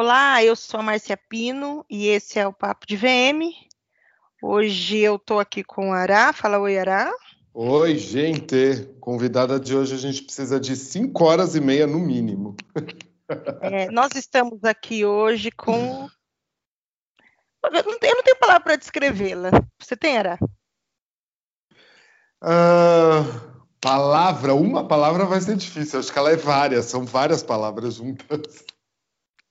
Olá, eu sou a Márcia Pino e esse é o Papo de VM. Hoje eu estou aqui com o Ará. Fala oi, Ará. Oi, gente. Convidada de hoje a gente precisa de cinco horas e meia no mínimo. É, nós estamos aqui hoje com. Eu não tenho, tenho palavra para descrevê-la. Você tem, Ará? Uh, palavra, uma palavra vai ser difícil. Acho que ela é várias, são várias palavras juntas.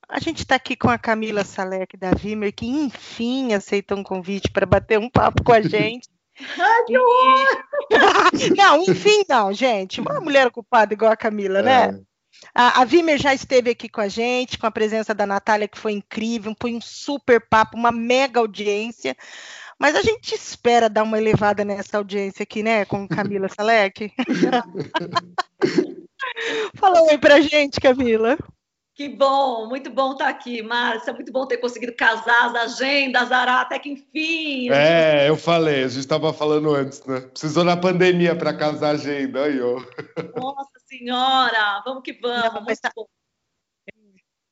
A gente está aqui com a Camila Salek da Vimer, que enfim aceitou um convite para bater um papo com a gente. Ai, que horror! não, enfim, não, gente. Uma mulher ocupada igual a Camila, né? é. né? A, a Vimer já esteve aqui com a gente, com a presença da Natália, que foi incrível, foi um super papo, uma mega audiência. Mas a gente espera dar uma elevada nessa audiência aqui, né, com Camila Salek. Fala oi pra gente, Camila. Que bom, muito bom estar aqui, Márcia. Muito bom ter conseguido casar as agendas, Ará, até que enfim. É, eu falei, a gente estava falando antes, né? Precisou na pandemia para casar a agenda, aí, ó. Nossa Senhora, vamos que vamos. Não, tá...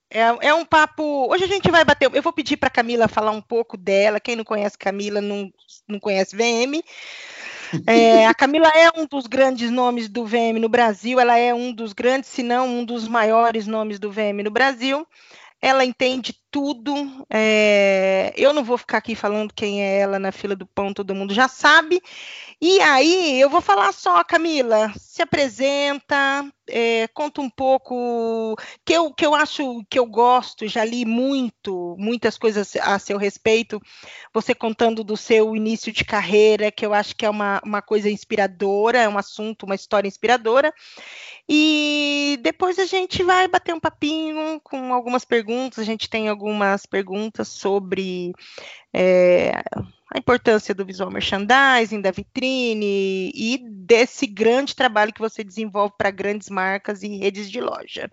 É, é, um papo. Hoje a gente vai bater. Eu vou pedir para Camila falar um pouco dela. Quem não conhece Camila não, não conhece VM. É, a Camila é um dos grandes nomes do VM no Brasil, ela é um dos grandes, se não um dos maiores nomes do VM no Brasil. Ela entende tudo. É, eu não vou ficar aqui falando quem é ela na fila do pão, todo mundo já sabe. E aí, eu vou falar só, Camila, se apresenta, é, conta um pouco, que eu, que eu acho que eu gosto, já li muito, muitas coisas a seu respeito, você contando do seu início de carreira, que eu acho que é uma, uma coisa inspiradora, é um assunto, uma história inspiradora. E depois a gente vai bater um papinho com algumas perguntas, a gente tem algumas perguntas sobre é, a importância do visual merchandising, da vitrine e desse grande trabalho que você desenvolve para grandes marcas e redes de loja.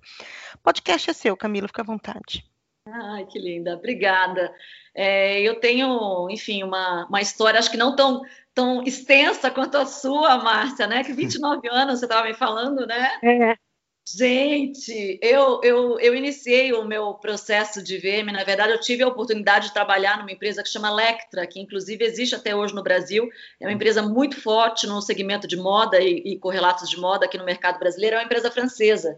Podcast é seu, Camila, fica à vontade. Ai, que linda, obrigada. É, eu tenho, enfim, uma, uma história, acho que não tão, tão extensa quanto a sua, Márcia, né? Que 29 anos você estava me falando, né? É. Gente, eu, eu, eu iniciei o meu processo de VM. Na verdade, eu tive a oportunidade de trabalhar numa empresa que chama Lectra, que inclusive existe até hoje no Brasil. É uma empresa muito forte no segmento de moda e, e correlatos de moda aqui no mercado brasileiro. É uma empresa francesa.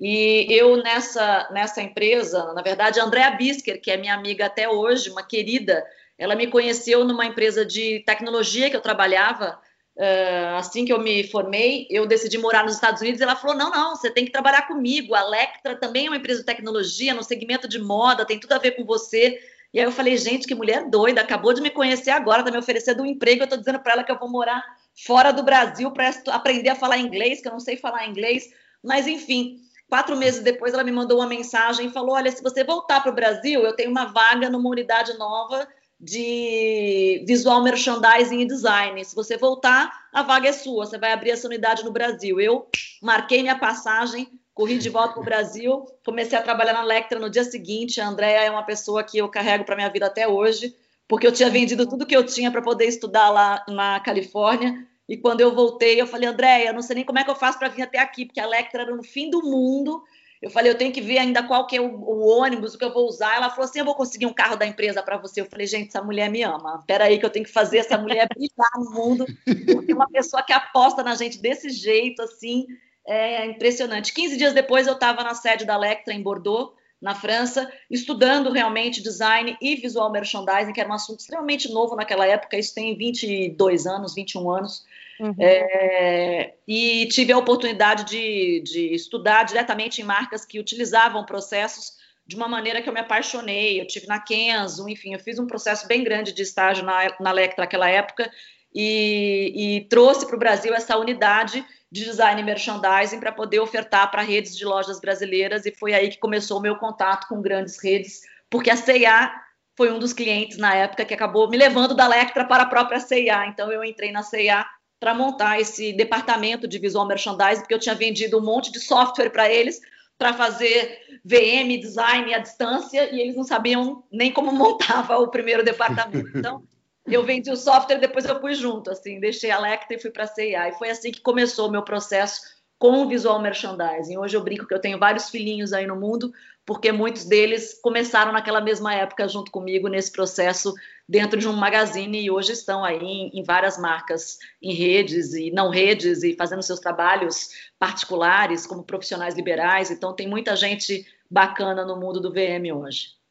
E eu nessa, nessa empresa, na verdade, a Andrea Bisker, que é minha amiga até hoje, uma querida, ela me conheceu numa empresa de tecnologia que eu trabalhava Uh, assim que eu me formei, eu decidi morar nos Estados Unidos. Ela falou: não, não, você tem que trabalhar comigo. A Lectra também é uma empresa de tecnologia, no segmento de moda, tem tudo a ver com você. E aí eu falei: gente, que mulher doida, acabou de me conhecer agora, está me oferecendo um emprego. Eu estou dizendo para ela que eu vou morar fora do Brasil para aprender a falar inglês, que eu não sei falar inglês. Mas enfim, quatro meses depois ela me mandou uma mensagem e falou: olha, se você voltar para o Brasil, eu tenho uma vaga numa unidade nova de visual merchandising e design. Se você voltar, a vaga é sua, você vai abrir essa unidade no Brasil. Eu marquei minha passagem, corri de volta para o Brasil, comecei a trabalhar na Lectra no dia seguinte. A Andrea é uma pessoa que eu carrego para minha vida até hoje, porque eu tinha vendido tudo que eu tinha para poder estudar lá na Califórnia. E quando eu voltei, eu falei, Andréia, não sei nem como é que eu faço para vir até aqui, porque a Lectra era no fim do mundo eu falei, eu tenho que ver ainda qual que é o, o ônibus, que eu vou usar. Ela falou assim, eu vou conseguir um carro da empresa para você. Eu falei, gente, essa mulher me ama. Espera aí que eu tenho que fazer essa mulher brilhar no mundo. Porque uma pessoa que aposta na gente desse jeito, assim, é impressionante. 15 dias depois eu estava na sede da Lectra em Bordeaux, na França, estudando realmente design e visual merchandising, que era um assunto extremamente novo naquela época. Isso tem 22 anos, 21 anos. Uhum. É, e tive a oportunidade de, de estudar diretamente em marcas que utilizavam processos de uma maneira que eu me apaixonei. Eu tive na Kenzo, enfim, eu fiz um processo bem grande de estágio na, na Lectra naquela época e, e trouxe para o Brasil essa unidade de design e merchandising para poder ofertar para redes de lojas brasileiras e foi aí que começou o meu contato com grandes redes, porque a C&A foi um dos clientes na época que acabou me levando da Lectra para a própria C&A. Então eu entrei na C&A para montar esse departamento de visual merchandising, porque eu tinha vendido um monte de software para eles para fazer VM, design à distância, e eles não sabiam nem como montava o primeiro departamento. Então, eu vendi o software depois eu fui junto, assim, deixei a Lecta e fui para a CIA. E foi assim que começou o meu processo com visual merchandising. Hoje eu brinco que eu tenho vários filhinhos aí no mundo, porque muitos deles começaram naquela mesma época junto comigo nesse processo dentro de um magazine e hoje estão aí em, em várias marcas, em redes e não redes e fazendo seus trabalhos particulares como profissionais liberais. Então tem muita gente bacana no mundo do VM hoje.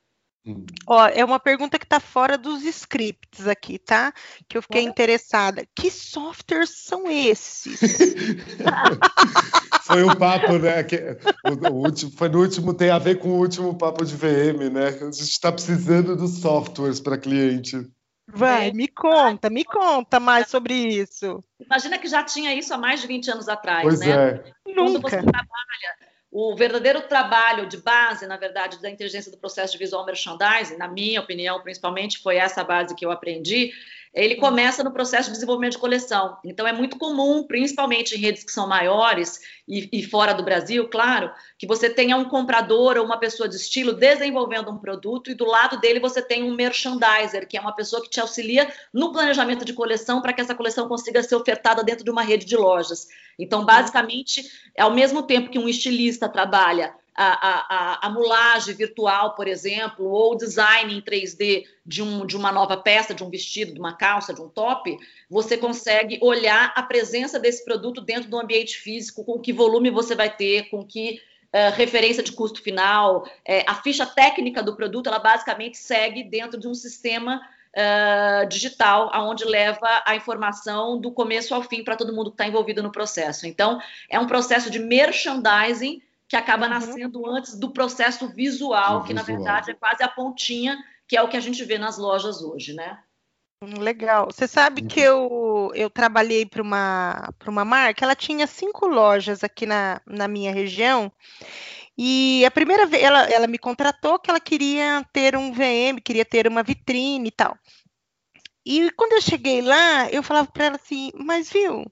Hum. Ó, é uma pergunta que está fora dos scripts aqui, tá? Que eu fiquei interessada. Que softwares são esses? foi um papo, né? Que, o, o, último, foi no último, tem a ver com o último papo de VM, né? A gente está precisando dos softwares para cliente. Vai, é. me conta, me conta mais sobre isso. Imagina que já tinha isso há mais de 20 anos atrás, pois né? É. Quando Nunca. você trabalha o verdadeiro trabalho de base, na verdade, da inteligência do processo de visual merchandising, na minha opinião, principalmente, foi essa base que eu aprendi, ele começa no processo de desenvolvimento de coleção. Então, é muito comum, principalmente em redes que são maiores e, e, fora do Brasil, claro, que você tenha um comprador ou uma pessoa de estilo desenvolvendo um produto e do lado dele você tem um merchandiser, que é uma pessoa que te auxilia no planejamento de coleção para que essa coleção consiga ser ofertada dentro de uma rede de lojas. Então, basicamente, ao mesmo tempo que um estilista trabalha a, a, a, mulagem virtual, por exemplo, ou design em 3D de, um, de uma nova peça, de um vestido, de uma calça, de um top, você consegue olhar a presença desse produto dentro do ambiente físico, com que volume você vai ter, com que uh, referência de custo final, é, a ficha técnica do produto, ela basicamente segue dentro de um sistema uh, digital, aonde leva a informação do começo ao fim para todo mundo que está envolvido no processo. Então, é um processo de merchandising que acaba uhum. nascendo antes do processo visual, que visual. na verdade é quase a pontinha, que é o que a gente vê nas lojas hoje, né? Hum, legal. Você sabe que eu, eu trabalhei para uma, uma marca, ela tinha cinco lojas aqui na, na minha região, e a primeira vez ela, ela me contratou que ela queria ter um VM, queria ter uma vitrine e tal. E quando eu cheguei lá, eu falava para ela assim, mas viu,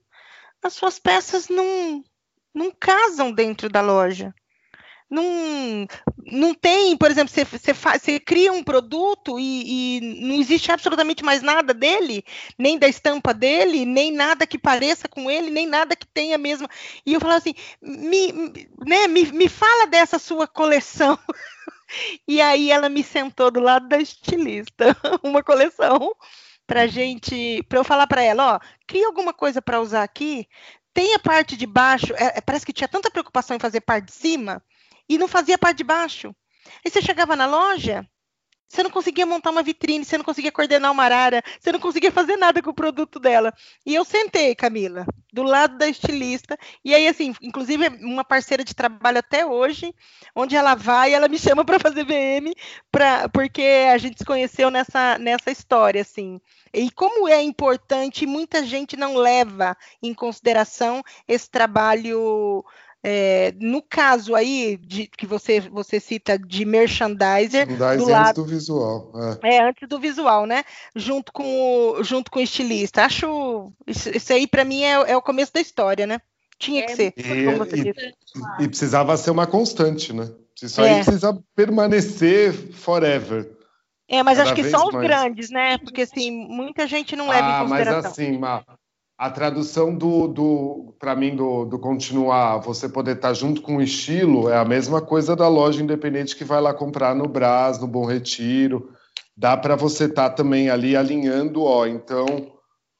as suas peças não, não casam dentro da loja. Não, não tem, por exemplo, você, você, você cria um produto e, e, não existe absolutamente mais nada dele, nem da estampa dele, nem nada que pareça com ele, nem nada que tenha mesmo. E eu falava assim, me, né, me, me fala dessa sua coleção. e aí ela me sentou do lado da estilista, uma coleção para gente, para eu falar para ela, ó, cria alguma coisa para usar aqui, tem a parte de baixo, é, é, parece que tinha tanta preocupação em fazer parte de cima e não fazia parte de baixo. Aí você chegava na loja, você não conseguia montar uma vitrine, você não conseguia coordenar uma arara, você não conseguia fazer nada com o produto dela. E eu sentei, Camila, do lado da estilista, e aí, assim, inclusive uma parceira de trabalho até hoje, onde ela vai, ela me chama para fazer VM, pra, porque a gente se conheceu nessa, nessa história, assim. E como é importante, muita gente não leva em consideração esse trabalho é, no caso aí de, que você, você cita de merchandiser, merchandiser do lado, antes do visual. É. é. antes do visual, né? Junto com o, junto com o estilista. Acho isso, isso aí para mim é, é, o começo da história, né? Tinha que é, ser. E, e, e, precisava ser uma constante, né? Isso aí é. precisa permanecer forever. É, mas Cada acho que só os mais. grandes, né? Porque assim, muita gente não leva ah, em consideração. Mas assim, a tradução do, do para mim do, do, continuar, você poder estar junto com o estilo é a mesma coisa da loja independente que vai lá comprar no Brás, no Bom Retiro. Dá para você estar também ali alinhando, ó, então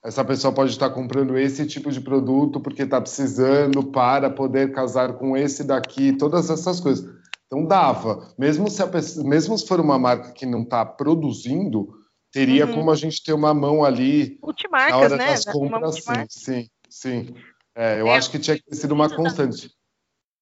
essa pessoa pode estar comprando esse tipo de produto porque está precisando para poder casar com esse daqui, todas essas coisas. Então dava, mesmo se, a, mesmo se for uma marca que não está produzindo, teria uhum. como a gente ter uma mão ali Multimarcas, na hora né? das compras, sim, sim, sim. É, eu é, acho que tinha que ter sido uma constante.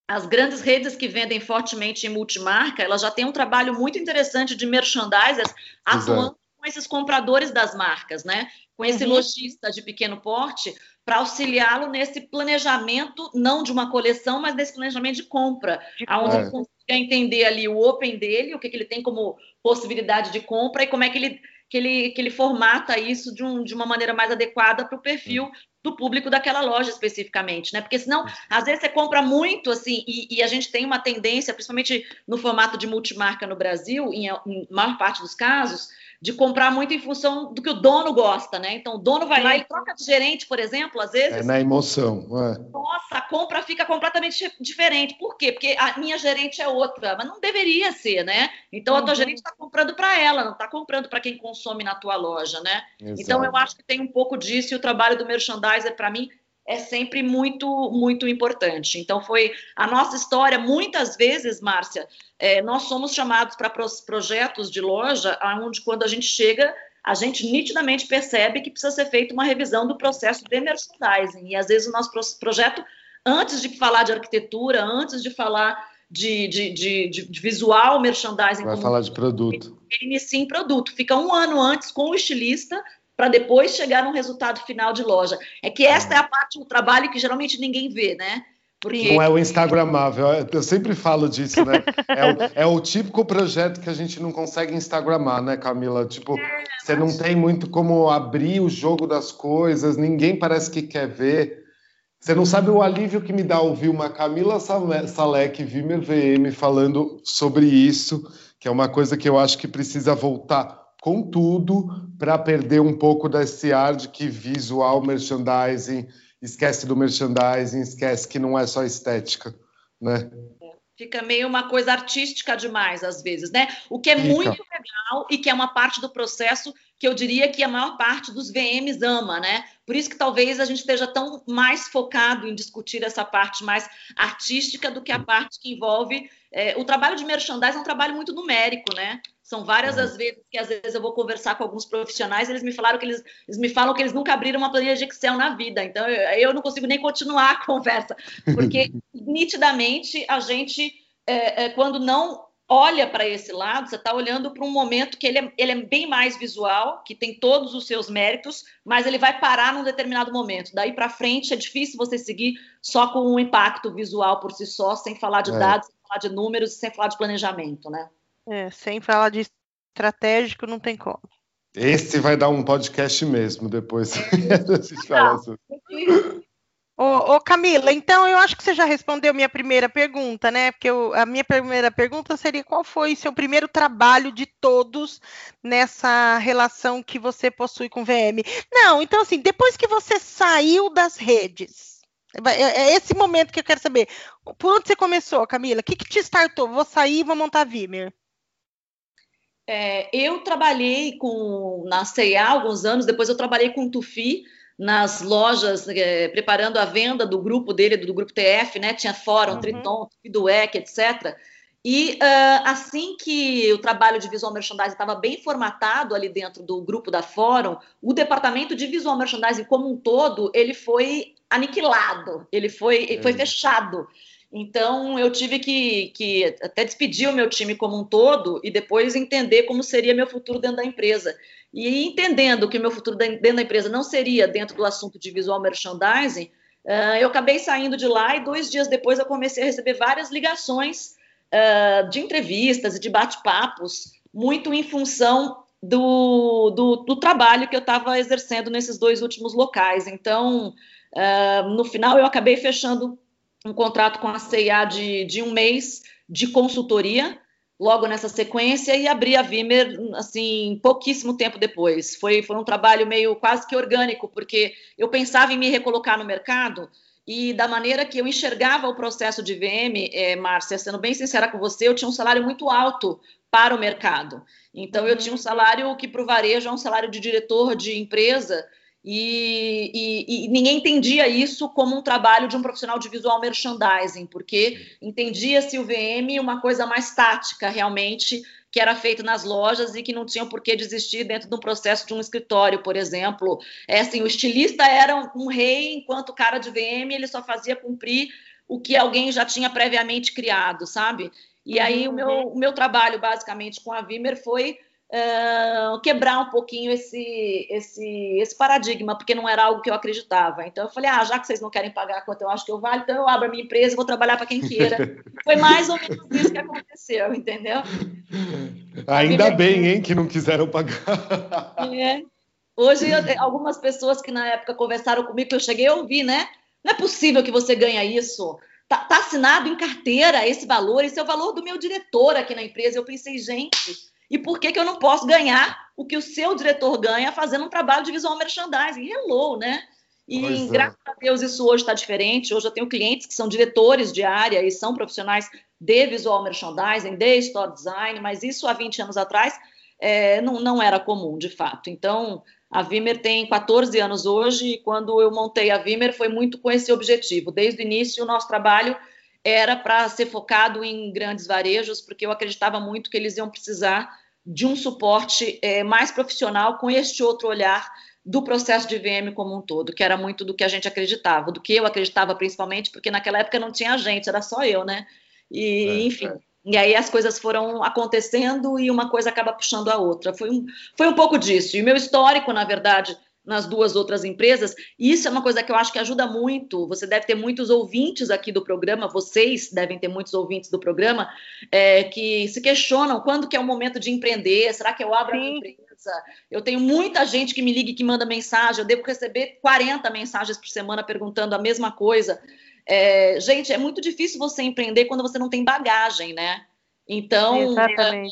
As grandes redes que vendem fortemente em multimarca, elas já têm um trabalho muito interessante de merchandisers atuando com esses compradores das marcas, né? Com esse uhum. lojista de pequeno porte, para auxiliá-lo nesse planejamento, não de uma coleção, mas nesse planejamento de compra, de onde é. ele consiga entender ali o open dele, o que, que ele tem como possibilidade de compra e como é que ele que ele, que ele formata isso de, um, de uma maneira mais adequada para o perfil do público daquela loja especificamente, né? Porque senão, às vezes você compra muito, assim, e, e a gente tem uma tendência, principalmente no formato de multimarca no Brasil, em, em maior parte dos casos, de comprar muito em função do que o dono gosta, né? Então o dono vai Sim. lá e troca de gerente, por exemplo, às vezes. É na emoção. É. Nossa, a compra fica completamente diferente. Por quê? Porque a minha gerente é outra, mas não deveria ser, né? Então uhum. a tua uhum. gerente está comprando para ela, não está comprando para quem consome na tua loja, né? Exato. Então eu acho que tem um pouco disso e o trabalho do merchandiser para mim é sempre muito, muito importante. Então, foi a nossa história, muitas vezes, Márcia, é, nós somos chamados para projetos de loja, onde quando a gente chega, a gente nitidamente percebe que precisa ser feita uma revisão do processo de merchandising. E às vezes o nosso projeto, antes de falar de arquitetura, antes de falar de, de, de, de visual merchandising. Vai falar de produto. Ele inicia em produto. Fica um ano antes com o estilista para depois chegar num resultado final de loja. É que esta é a parte do trabalho que geralmente ninguém vê, né? Porque... Não é o Instagramável, eu sempre falo disso, né? É o, é o, típico projeto que a gente não consegue Instagramar, né, Camila? Tipo, você não tem muito como abrir o jogo das coisas, ninguém parece que quer ver. Você não sabe o alívio que me dá ouvir uma Camila Salek, Vimer VM, falando sobre isso, que é uma coisa que eu acho que precisa voltar com tudo para perder um pouco desse ar de que visual merchandising, esquece do merchandising, esquece que não é só estética, né? Fica meio uma coisa artística demais, às vezes, né? O que é Fica. muito legal e que é uma parte do processo que eu diria que a maior parte dos VMs ama, né? Por isso que talvez a gente esteja tão mais focado em discutir essa parte mais artística do que a parte que envolve. É, o trabalho de merchandising é um trabalho muito numérico, né? São várias as vezes que às vezes eu vou conversar com alguns profissionais, eles me falaram que eles, eles me falam que eles nunca abriram uma planilha de Excel na vida. Então eu, eu não consigo nem continuar a conversa, porque nitidamente a gente é, é, quando não olha para esse lado, você está olhando para um momento que ele é, ele é, bem mais visual, que tem todos os seus méritos, mas ele vai parar num determinado momento. Daí para frente é difícil você seguir só com um impacto visual por si só, sem falar de é. dados, sem falar de números, sem falar de planejamento, né? É, sem falar de estratégico, não tem como. Esse vai dar um podcast mesmo depois. a gente fala sobre. Ô, ô, Camila, então eu acho que você já respondeu minha primeira pergunta, né? Porque eu, a minha primeira pergunta seria qual foi seu primeiro trabalho de todos nessa relação que você possui com VM? Não, então assim, depois que você saiu das redes, é, é esse momento que eu quero saber. Por onde você começou, Camila? O que, que te startou? Vou sair e vou montar Vimer. É, eu trabalhei com na CEA alguns anos, depois eu trabalhei com Tufi nas lojas, é, preparando a venda do grupo dele, do grupo TF, né? Tinha Fórum, uhum. Triton, Duec, etc. E uh, assim que o trabalho de visual merchandising estava bem formatado ali dentro do grupo da Fórum, o departamento de visual merchandising como um todo, ele foi aniquilado, ele foi, é. foi fechado. Então, eu tive que, que até despedir o meu time como um todo e depois entender como seria meu futuro dentro da empresa. E entendendo que o meu futuro dentro da empresa não seria dentro do assunto de visual merchandising, uh, eu acabei saindo de lá e dois dias depois eu comecei a receber várias ligações uh, de entrevistas e de bate-papos, muito em função do, do, do, trabalho que eu estava exercendo nesses dois últimos locais. Então, uh, no final, eu acabei fechando um contrato com a CIA de, de um mês de consultoria, logo nessa sequência, e abri a Vimer, assim, pouquíssimo tempo depois. Foi, foi um trabalho meio quase que orgânico, porque eu pensava em me recolocar no mercado, e da maneira que eu enxergava o processo de VM, é, Márcia, sendo bem sincera com você, eu tinha um salário muito alto para o mercado. Então, eu tinha um salário que para o varejo é um salário de diretor de empresa, e, e, e, ninguém entendia isso como um trabalho de um profissional de visual merchandising, porque entendia-se o VM uma coisa mais tática, realmente, que era feito nas lojas e que não tinham por que desistir dentro de um processo de um escritório, por exemplo. É assim, o estilista era um rei, enquanto o cara de VM ele só fazia cumprir o que alguém já tinha previamente criado, sabe? E aí uhum. o, meu, o meu trabalho, basicamente, com a Vimer foi uh, quebrar um pouquinho esse, esse, esse paradigma, porque não era algo que eu acreditava. Então eu falei, ah, já que vocês não querem pagar quanto eu acho que eu vale, então eu abro a minha empresa e vou trabalhar para quem queira. Foi mais ou menos isso que aconteceu, entendeu? Ainda bem, hein, que não quiseram pagar. É. Hoje, eu, algumas pessoas que na época conversaram comigo, que eu cheguei a ouvir, né? Não é possível que você ganhe isso. Tá, tá, assinado em carteira esse valor, esse é o valor do meu diretor aqui na empresa. Eu pensei, gente, e por que, que eu não posso ganhar o que o seu diretor ganha fazendo um trabalho de visual merchandising? Hello, né? E pois é. graças é. a Deus isso hoje está diferente. Hoje eu tenho clientes que são diretores de área e são profissionais de visual merchandising, de store design, mas isso há 20 anos atrás é, não, não era comum, de fato. Então, a Vimer tem 14 anos hoje e quando eu montei a Vimer foi muito com esse objetivo. Desde o início, o nosso trabalho era para ser focado em grandes varejos, porque eu acreditava muito que eles iam precisar de um suporte é, mais profissional com este outro olhar do processo de VM como um todo, que era muito do que a gente acreditava, do que eu acreditava principalmente, porque naquela época não tinha gente, era só eu, né? E, é, enfim, é. E aí as coisas foram acontecendo e uma coisa acaba puxando a outra. Foi um, foi um pouco disso. E o meu histórico, na verdade, nas duas outras empresas, isso é uma coisa que eu acho que ajuda muito. Você deve ter muitos ouvintes aqui do programa, vocês devem ter muitos ouvintes do programa, é, que se questionam quando que é o momento de empreender, será que eu abro Sim. a empresa? Eu tenho muita gente que me liga e que manda mensagem, eu devo receber 40 mensagens por semana perguntando a mesma coisa. É, gente, é muito difícil você empreender quando você não tem bagagem, né? Então, é,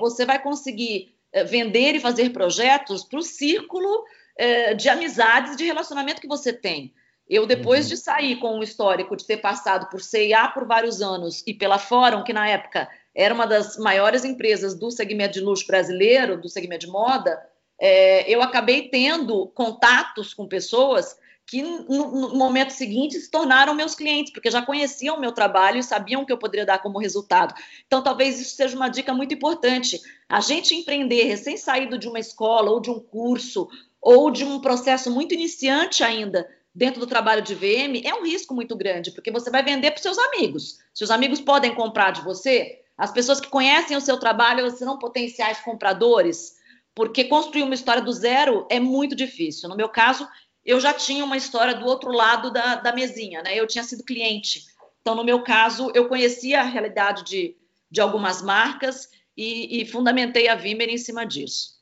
você vai conseguir é, vender e fazer projetos para o círculo é, de amizades, de relacionamento que você tem. Eu, depois uhum. de sair com um histórico de ter passado por CIA por vários anos e pela Fórum, que na época era uma das maiores empresas do segmento de luxo brasileiro, do segmento de moda, é, eu acabei tendo contatos com pessoas que no, no, momento seguinte se tornaram meus clientes, porque já conheciam o meu trabalho e sabiam o que eu poderia dar como resultado. Então, talvez isso seja uma dica muito importante. A gente empreender recém-saído de uma escola ou de um curso ou de um processo muito iniciante ainda dentro do trabalho de VM é um risco muito grande, porque você vai vender para seus amigos. Seus amigos podem comprar de você, as pessoas que conhecem o seu trabalho serão potenciais compradores, porque construir uma história do zero é muito difícil. No meu caso, eu já tinha uma história do outro lado da, da mesinha, né? Eu tinha sido cliente. Então, no meu caso, eu conhecia a realidade de, de algumas marcas e, e fundamentei a Vimer em cima disso.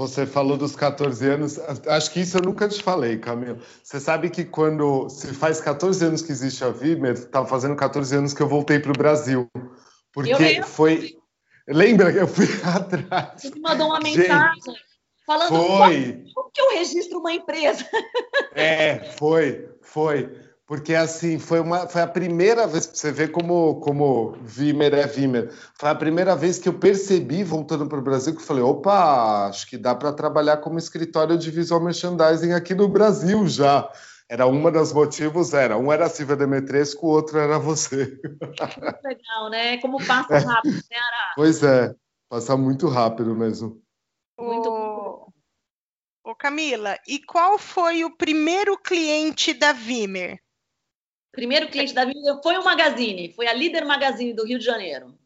Você falou dos 14 anos, acho que isso eu nunca te falei, Camilo. Você sabe que quando se faz 14 anos que existe a Vimer, estava fazendo 14 anos que eu voltei para o Brasil. Porque foi. Lembra que eu fui atrás? Você me mandou uma mensagem. Gente, falando foi. como que eu registro uma empresa. É, foi, foi. Porque assim, foi, uma, foi a primeira vez, você ver como, como Vimer é Vimer, foi a primeira vez que eu percebi, voltando para o Brasil, que eu falei, opa, acho que dá para trabalhar como escritório de visual merchandising aqui no Brasil já. Era uma das motivos, era. Um era a Silvia Demetresco, o outro era você. Muito legal, né? Como passa rápido, né, Ara? Pois é, passa muito rápido mesmo. Muito Ô, Ô Camila, e qual foi o primeiro cliente da Vimer? Primeiro cliente da Vimer foi o Magazine, foi a Líder Magazine do Rio de Janeiro.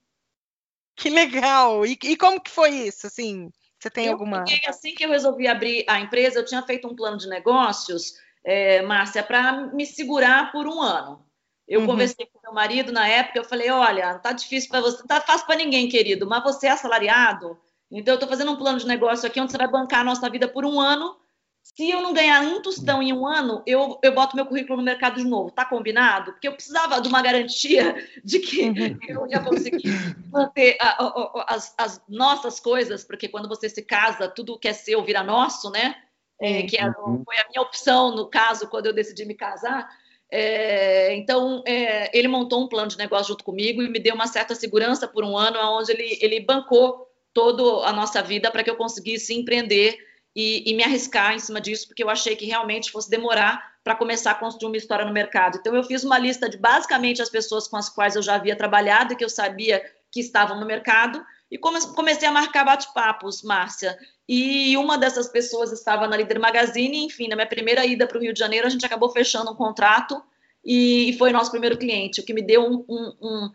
Que legal! E, e como que foi isso? Assim, você tem eu alguma? Fiquei, assim que eu resolvi abrir a empresa, eu tinha feito um plano de negócios, é, Márcia, para me segurar por um ano. Eu uhum. conversei com meu marido na época, eu falei, olha, tá difícil para você, não tá fácil para ninguém, querido, mas você é assalariado, então, eu estou fazendo um plano de negócio aqui onde você vai bancar a nossa vida por um ano. Se eu não ganhar um tostão em um ano, eu, eu boto meu currículo no mercado de novo. Tá combinado? Porque eu precisava de uma garantia de que uhum. eu ia conseguir manter a, a, a, as, as, nossas coisas, porque quando você se casa, tudo que é seu vira nosso, né? É, que uhum. foi a minha opção, no caso, quando eu decidi me casar. É, então, é, ele montou um plano de negócio junto comigo e me deu uma certa segurança por um ano, onde ele, ele bancou toda a nossa vida para que eu conseguisse empreender e, e, me arriscar em cima disso, porque eu achei que realmente fosse demorar para começar a construir uma história no mercado. Então, eu fiz uma lista de basicamente as pessoas com as quais eu já havia trabalhado e que eu sabia que estavam no mercado, e comecei a marcar bate-papos, Márcia. E uma dessas pessoas estava na Líder Magazine, enfim, na minha primeira ida para o Rio de Janeiro, a gente acabou fechando um contrato e, foi nosso primeiro cliente, o que me deu um, um, um,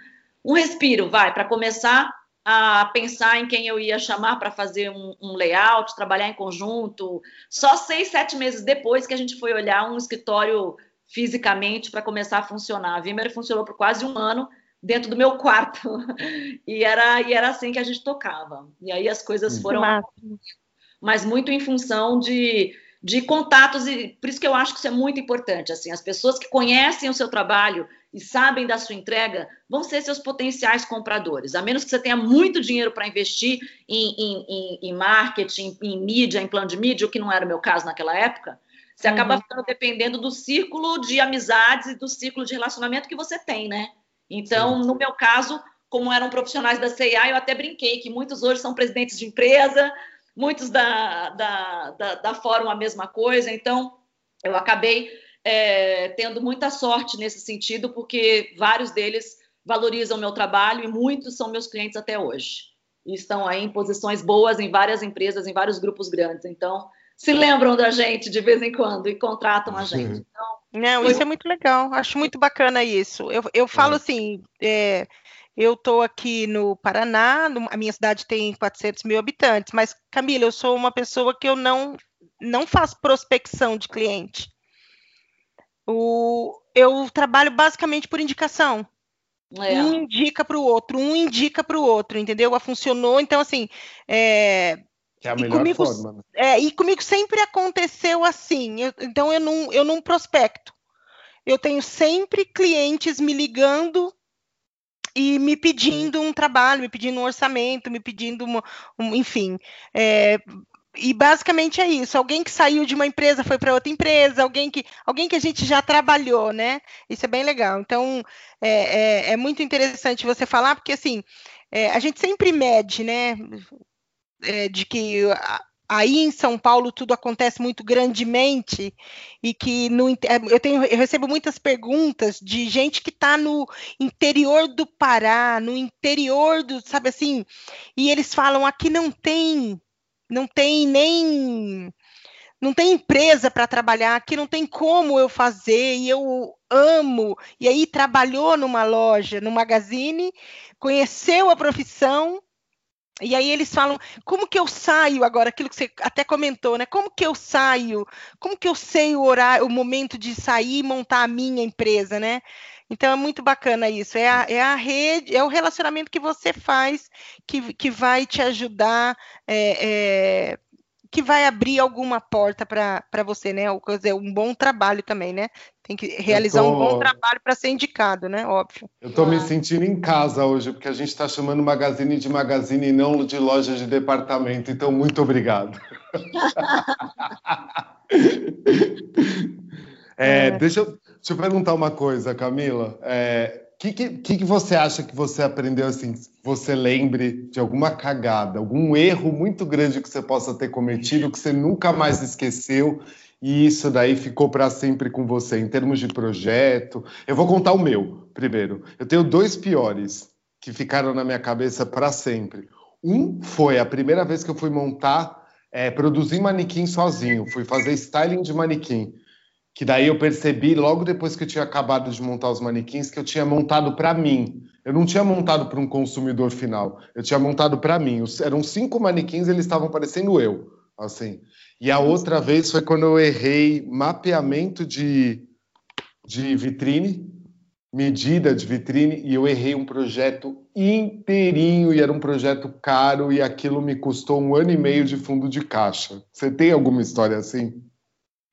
um respiro, vai, para começar a pensar em quem eu ia chamar para fazer um, um, layout, trabalhar em conjunto. Só seis, sete meses depois que a gente foi olhar um escritório fisicamente para começar a funcionar. A Vimer funcionou por quase um ano dentro do meu quarto e era e era assim que a gente tocava. E aí as coisas foram mas muito em função de, de contatos, e por isso que eu acho que isso é muito importante. Assim, as pessoas que conhecem o seu trabalho e sabem da sua entrega vão ser seus potenciais compradores, a menos que você tenha muito dinheiro para investir em, em, em, marketing, em, em mídia, em plano de mídia, o que não era o meu caso naquela época. Você uhum. acaba ficando dependendo do círculo de amizades e do círculo de relacionamento que você tem, né? Então, Sim. no meu caso, como eram profissionais da CIA, eu até brinquei que muitos hoje são presidentes de empresa, muitos da, da, da, da Fórum a mesma coisa. Então, eu acabei é, tendo muita sorte nesse sentido, porque vários deles valorizam o meu trabalho e muitos são meus clientes até hoje. E estão aí em posições boas em várias empresas, em vários grupos grandes. Então, se lembram da gente de vez em quando e contratam a gente. Então, Não, foi... isso é muito legal. Acho muito bacana isso. Eu, eu falo é. assim, é, eu estou aqui no Paraná, no, a minha cidade tem 400 mil habitantes, mas, Camila, eu sou uma pessoa que eu não, não faço prospecção de cliente. O, eu trabalho basicamente por indicação. É. Um indica para o outro, um indica para o outro, entendeu? A funcionou, então assim. É, que é a melhor comigo, forma. Né? É, e comigo sempre aconteceu assim. Eu, então eu não, eu não prospecto. Eu tenho sempre clientes me ligando e me pedindo um trabalho, me pedindo um orçamento, me pedindo, uma, um, enfim. É, e basicamente é isso. Alguém que saiu de uma empresa foi para outra empresa, alguém que, alguém que a gente já trabalhou, né? Isso é bem legal. Então é, é, é muito interessante você falar, porque assim é, a gente sempre mede, né? É, de que aí em São Paulo tudo acontece muito grandemente e que no, é, eu, tenho, eu recebo muitas perguntas de gente que está no interior do Pará, no interior do, sabe assim, e eles falam aqui não tem, não tem nem não tem empresa para trabalhar, aqui não tem como eu fazer, e eu amo. E aí trabalhou numa loja, no magazine, conheceu a profissão e aí eles falam, como que eu saio agora, aquilo que você até comentou, né? Como que eu saio? Como que eu sei o horário, o momento de sair e montar a minha empresa, né? Então é muito bacana isso. É a, é a rede, é o relacionamento que você faz que, que vai te ajudar é, é, que vai abrir alguma porta para você, né? Ou, quer dizer, um bom trabalho também, né? Tem que realizar tô... um bom trabalho para ser indicado, né? Óbvio. Eu estou ah. me sentindo em casa hoje, porque a gente está chamando Magazine de Magazine e não de loja de departamento. Então, muito obrigado. é, é. Deixa, eu, deixa eu perguntar uma coisa, Camila. É, que, que, que você acha que você aprendeu assim? Você lembre de alguma cagada, algum erro muito grande que você possa ter cometido, que você nunca mais esqueceu e isso daí ficou para sempre com você, em termos de projeto. Eu vou contar o meu primeiro. Eu tenho dois piores que ficaram na minha cabeça para sempre. Um foi a primeira vez que eu fui montar, é, produzir manequim sozinho, fui fazer styling de manequim que daí eu percebi logo depois que eu tinha acabado de montar os manequins que eu tinha montado para mim. Eu não tinha montado para um consumidor final, eu tinha montado para mim. eram cinco manequins, eles estavam parecendo eu, assim. E a outra vez foi quando eu errei mapeamento de, de vitrine, medida de vitrine, e eu errei um projeto inteirinho, e era um projeto caro, e aquilo me custou um ano e meio de fundo de caixa. Você tem alguma história assim?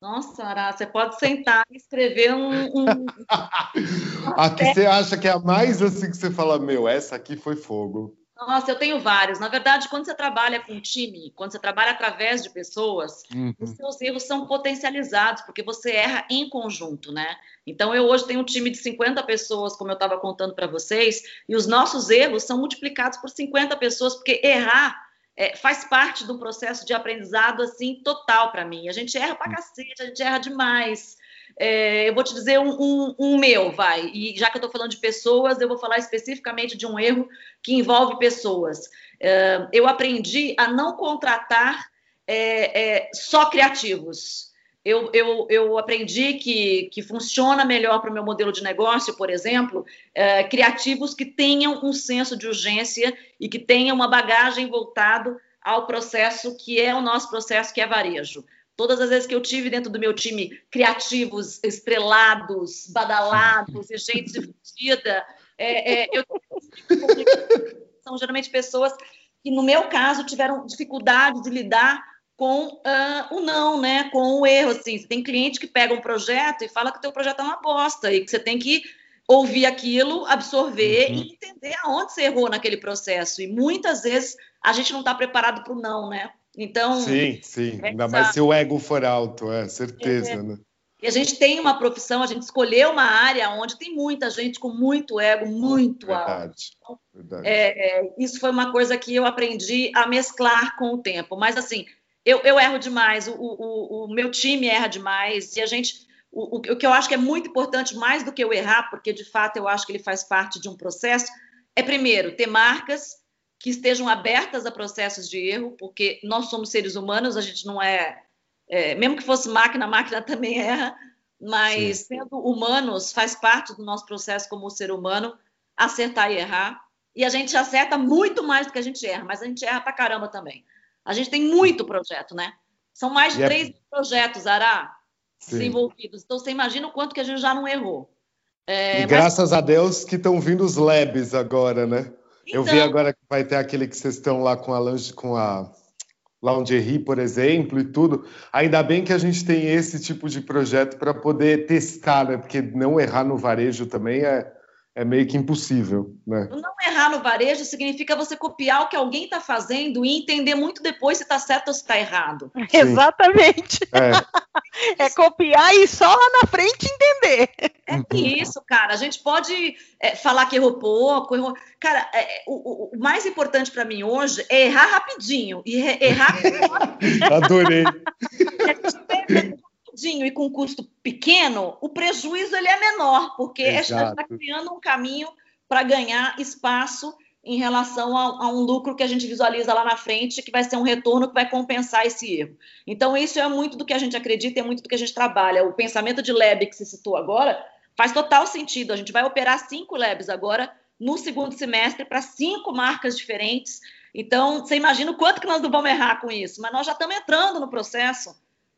Nossa, Ara, você pode sentar e escrever um. um... a que você acha que é a mais assim que você fala, meu, essa aqui foi fogo. Nossa, eu tenho vários. Na verdade, quando você trabalha com time, quando você trabalha através de pessoas, uhum. os seus erros são potencializados, porque você erra em conjunto, né? Então, eu hoje tenho um time de 50 pessoas, como eu estava contando para vocês, e os nossos erros são multiplicados por 50 pessoas, porque errar é, faz parte do processo de aprendizado assim total para mim. A gente erra para cacete, a gente erra demais. É, eu vou te dizer um, um, um, meu, vai. E já que eu estou falando de pessoas, eu vou falar especificamente de um erro que envolve pessoas. É, eu aprendi a não contratar é, é, só criativos eu, eu, eu aprendi que, que funciona melhor para o meu modelo de negócio, por exemplo, é, criativos que tenham um senso de urgência e que tenham uma bagagem voltado ao processo que é o nosso processo, que é varejo. Todas as vezes que eu tive dentro do meu time criativos, estrelados, badalados e gente divertida, é, é, eu são geralmente pessoas que, no meu caso, tiveram dificuldade de lidar com uh, o não, né? Com o erro, assim. Você tem cliente que pega um projeto e fala que o teu projeto é uma bosta e que você tem que ouvir aquilo, absorver uhum. e entender aonde você errou naquele processo. E muitas vezes a gente não está preparado para o não, né? Então. Sim, sim. Ainda mais se o ego for alto, é certeza, é. né? E a gente tem uma profissão, a gente escolheu uma área onde tem muita gente com muito ego, muito verdade, alto. Verdade. É, é, isso foi uma coisa que eu aprendi a mesclar com o tempo. Mas assim, eu, eu erro demais, o, o, o, meu time erra demais, e a gente. O, o, que eu acho que é muito importante, mais do que eu errar, porque de fato eu acho que ele faz parte de um processo, é primeiro ter marcas que estejam abertas a processos de erro, porque nós somos seres humanos, a gente não é é, mesmo que fosse máquina, a máquina também erra, mas Sim. sendo humanos, faz parte do nosso processo como ser humano acertar e errar. E a gente acerta muito mais do que a gente erra, mas a gente erra pra caramba também. A gente tem muito projeto, né? São mais de três é... projetos, Ará, desenvolvidos. Então você imagina o quanto que a gente já não errou. É, e graças a Deus que estão vindo os labs agora, né? Então... Eu vi então agora que vai ter aquele que vocês estão lá com a, com a lingerie, por exemplo, e tudo. Ainda bem que a gente tem esse tipo de projeto para poder testar, né? Porque não errar no varejo também é, é meio que impossível, né? Não errar no varejo significa você copiar o que alguém está fazendo e entender muito depois se está certo ou se está errado. Sim. Exatamente. É. é. copiar e só lá na frente entender. É isso, cara. A gente pode é, falar que errou pouco, errou... Cara, é, o, o, mais importante para mim hoje é errar rapidinho e errar. Adorei. Rapidinho e com custo pequeno, o prejuízo ele é menor, porque Exato. a gente está criando um caminho para ganhar espaço em relação a, a, um lucro que a gente visualiza lá na frente, que vai ser um retorno que vai compensar esse erro. Então, isso é muito do que a gente acredita e é muito do que a gente trabalha. O pensamento de lab que se citou agora faz total sentido. A gente vai operar cinco labs agora no segundo semestre para cinco marcas diferentes. Então, você imagina o quanto que nós não vamos errar com isso, mas nós já estamos entrando no processo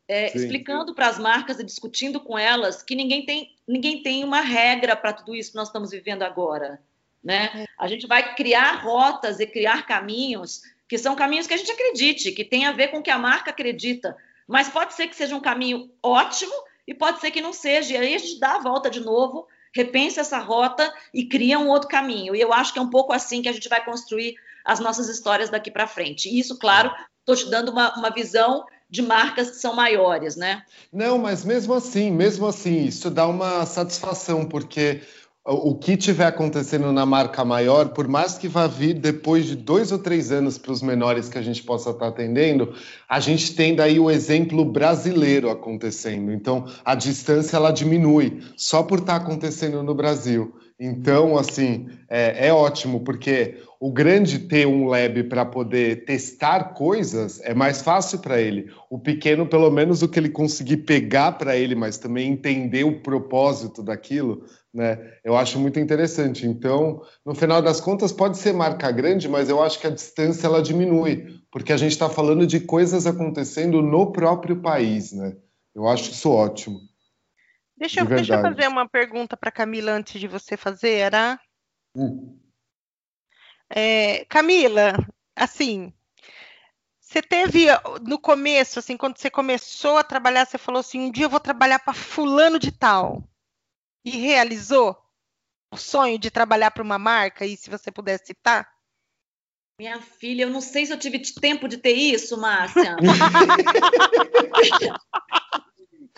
é, explicando para as marcas e discutindo com elas que ninguém tem, ninguém tem uma regra para tudo isso que nós estamos vivendo agora. Né? A gente vai criar rotas e criar caminhos que são caminhos que a gente acredite, que tem a ver com o que a marca acredita. Mas pode ser que seja um caminho ótimo e pode ser que não seja. E aí a gente dá a volta de novo, repensa essa rota e cria um outro caminho. E eu acho que é um pouco assim que a gente vai construir as nossas histórias daqui para frente. E isso, claro, estou te dando uma, uma visão de marcas que são maiores, né? Não, mas mesmo assim, mesmo assim, isso dá uma satisfação, porque o que tiver acontecendo na marca maior, por mais que vá vir depois de dois ou três anos para os menores que a gente possa estar atendendo, a gente tem daí o exemplo brasileiro acontecendo. Então, a distância ela diminui só por estar acontecendo no Brasil. Então, assim, é, é ótimo, porque o grande ter um lab para poder testar coisas é mais fácil para ele. O pequeno, pelo menos, o que ele conseguir pegar para ele, mas também entender o propósito daquilo, né? Eu acho muito interessante. Então, no final das contas, pode ser marca grande, mas eu acho que a distância ela diminui, porque a gente está falando de coisas acontecendo no próprio país, né? Eu acho isso ótimo. Deixa eu, deixa eu fazer uma pergunta para Camila antes de você fazer, era? Hum. É, Camila, assim, você teve no começo, assim, quando você começou a trabalhar, você falou assim: um dia eu vou trabalhar para fulano de tal. E realizou o sonho de trabalhar para uma marca? E se você pudesse citar? Minha filha, eu não sei se eu tive tempo de ter isso, Márcia.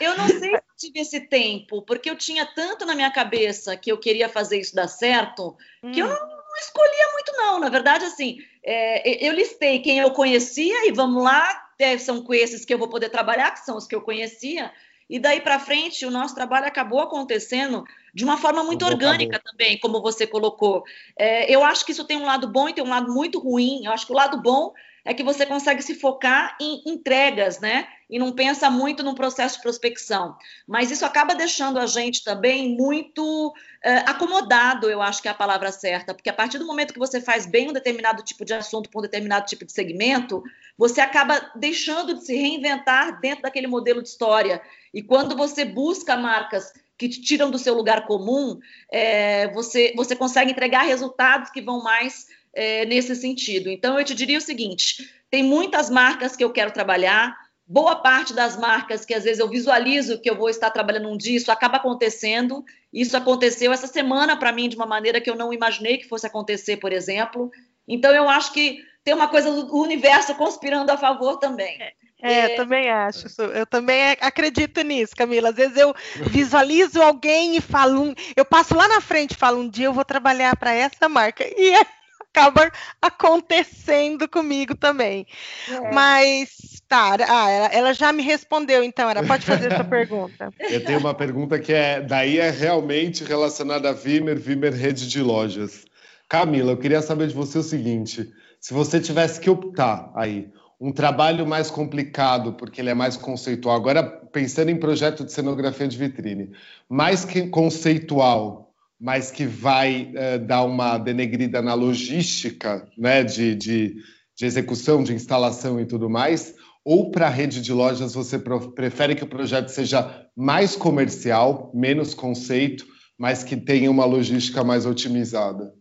Eu não sei se tive esse tempo, porque eu tinha tanto na minha cabeça que eu queria fazer isso dar certo, hum. que eu hum. não, não, escolhia muito, não. Na verdade, assim, é, eu listei quem eu conhecia e vamos lá, é, são com esses que eu vou poder trabalhar, que são os que eu conhecia. E daí para frente, o nosso trabalho acabou acontecendo de uma forma muito orgânica também, como você colocou. É, eu acho que isso tem um lado bom e tem um lado muito ruim. Eu acho que o lado bom é que você consegue se focar em entregas, né? E não pensa muito no processo de prospecção. Mas isso acaba deixando a gente também muito é, acomodado, eu acho que é a palavra certa, porque a partir do momento que você faz bem um determinado tipo de assunto para um determinado tipo de segmento, você acaba deixando de se reinventar dentro daquele modelo de história. E quando você busca marcas que te tiram do seu lugar comum, é, você, você consegue entregar resultados que vão mais é, nesse sentido. Então, eu te diria o seguinte: tem muitas marcas que eu quero trabalhar, boa parte das marcas que às vezes eu visualizo que eu vou estar trabalhando um dia, isso acaba acontecendo. Isso aconteceu essa semana para mim de uma maneira que eu não imaginei que fosse acontecer, por exemplo. Então eu acho que tem uma coisa do universo conspirando a favor também. É, é, é, também acho. Eu também acredito nisso, Camila. Às vezes eu visualizo alguém e falo, eu passo lá na frente e falo, um dia eu vou trabalhar para essa marca. E é acaba acontecendo comigo também. É. Mas, tá, ah, ela, ela, já me respondeu, então, ela pode fazer essa pergunta. Eu tenho uma pergunta que é, daí é realmente relacionada a Vimer, Vimer Rede de Lojas. Camila, eu queria saber de você o seguinte, se você tivesse que optar aí, um trabalho mais complicado, porque ele é mais conceitual, agora pensando em projeto de cenografia de vitrine, mais que conceitual, mas que vai uh, dar uma denegrida na logística né, de, de, de, execução, de instalação e tudo mais? Ou para a rede de lojas você prefere que o projeto seja mais comercial, menos conceito, mas que tenha uma logística mais otimizada?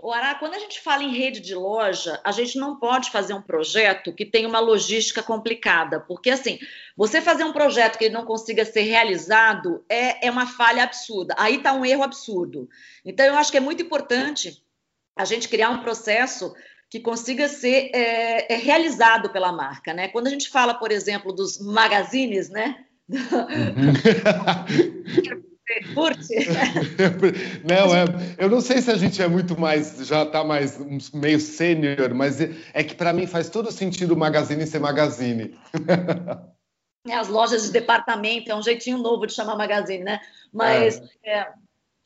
O Ará, quando a gente fala em rede de loja, a gente não pode fazer um projeto que tenha uma logística complicada, porque assim, você fazer um projeto que ele não consiga ser realizado é, é uma falha absurda. Aí está um erro absurdo. Então, eu acho que é muito importante a gente criar um processo que consiga ser é, é realizado pela marca, né? Quando a gente fala, por exemplo, dos magazines, né? Uhum. curte? não, é, eu não sei se a gente é muito mais, já está mais meio sênior, mas é, é que para mim faz todo sentido o Magazine ser Magazine. É, as lojas de departamento, é um jeitinho novo de chamar Magazine, né? Mas é.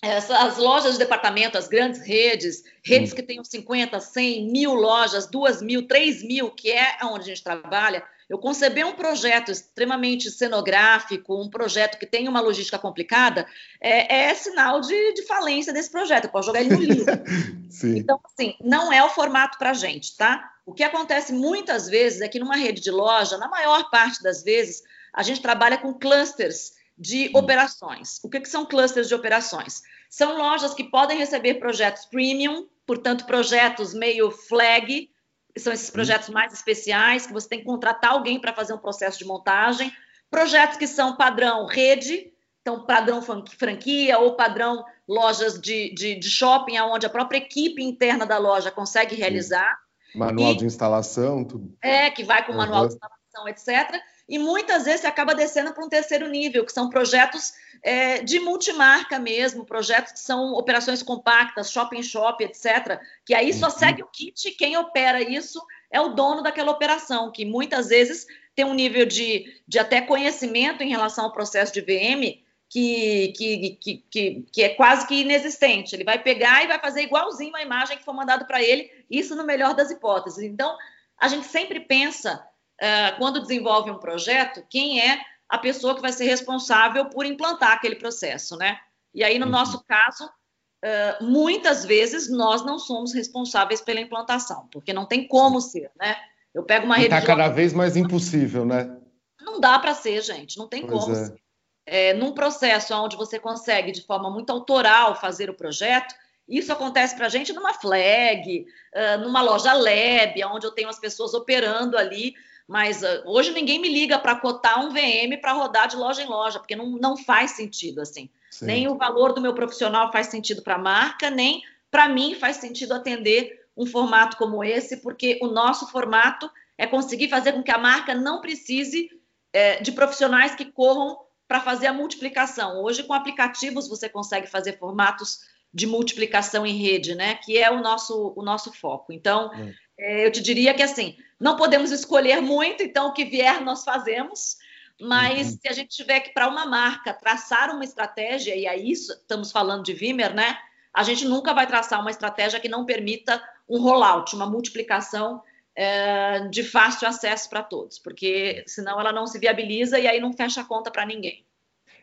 É, as lojas de departamento, as grandes redes, redes hum. que tenham 50, 100, mil lojas, 2 mil, 3 mil, que é onde a gente trabalha, eu conceber um projeto extremamente cenográfico, um projeto que tem uma logística complicada, é, é sinal de, de, falência desse projeto. Eu posso jogar ele no livro. então, assim, não é o formato para a gente, tá? O que acontece muitas vezes é que numa rede de loja, na maior parte das vezes, a gente trabalha com clusters de operações. O que, que são clusters de operações? São lojas que podem receber projetos premium, portanto, projetos meio flag, são esses projetos mais especiais, que você tem que contratar alguém para fazer um processo de montagem. Projetos que são padrão rede, então padrão franquia ou padrão lojas de, de, de shopping, onde a própria equipe interna da loja consegue realizar. Manual e, de instalação, tudo. É, que vai com uhum. manual de instalação, etc e muitas vezes você acaba descendo para um terceiro nível, que são projetos é, de multimarca mesmo, projetos que são operações compactas, shopping shop, etc. Que aí só uhum. segue o kit, quem opera isso é o dono daquela operação, que muitas vezes tem um nível de, de até conhecimento em relação ao processo de VM que, que, que, que, que é quase que inexistente. Ele vai pegar e vai fazer igualzinho a imagem que foi mandado para ele, isso no melhor das hipóteses. Então, a gente sempre pensa quando desenvolve um projeto, quem é a pessoa que vai ser responsável por implantar aquele processo, né? E aí, no uhum. nosso caso, uh, muitas vezes nós não somos responsáveis pela implantação, porque não tem como ser, né? Eu pego uma rede. Está cada vez mais impossível, né? Não dá para ser, gente, não tem pois como é. ser. É, num processo onde você consegue, de forma muito autoral, fazer o projeto, isso acontece para a gente numa flag, uh, numa loja lab, onde eu tenho as pessoas operando ali mas uh, hoje ninguém me liga para cotar um VM para rodar de loja em loja, porque não, não faz sentido assim. Sim. Nem o valor do meu profissional faz sentido para a marca, nem para mim faz sentido atender um formato como esse, porque o nosso formato é conseguir fazer com que a marca não precise é, de profissionais que corram para fazer a multiplicação. Hoje, com aplicativos, você consegue fazer formatos de multiplicação em rede, né? Que é o nosso, o nosso foco. Então, é. É, eu te diria que assim, não podemos escolher muito, então o que vier nós fazemos. Mas uhum. se a gente tiver que, para uma marca, traçar uma estratégia, e aí estamos falando de Vimer, né? A gente nunca vai traçar uma estratégia que não permita um rollout, uma multiplicação é, de fácil acesso para todos, porque senão ela não se viabiliza e aí não fecha a conta para ninguém.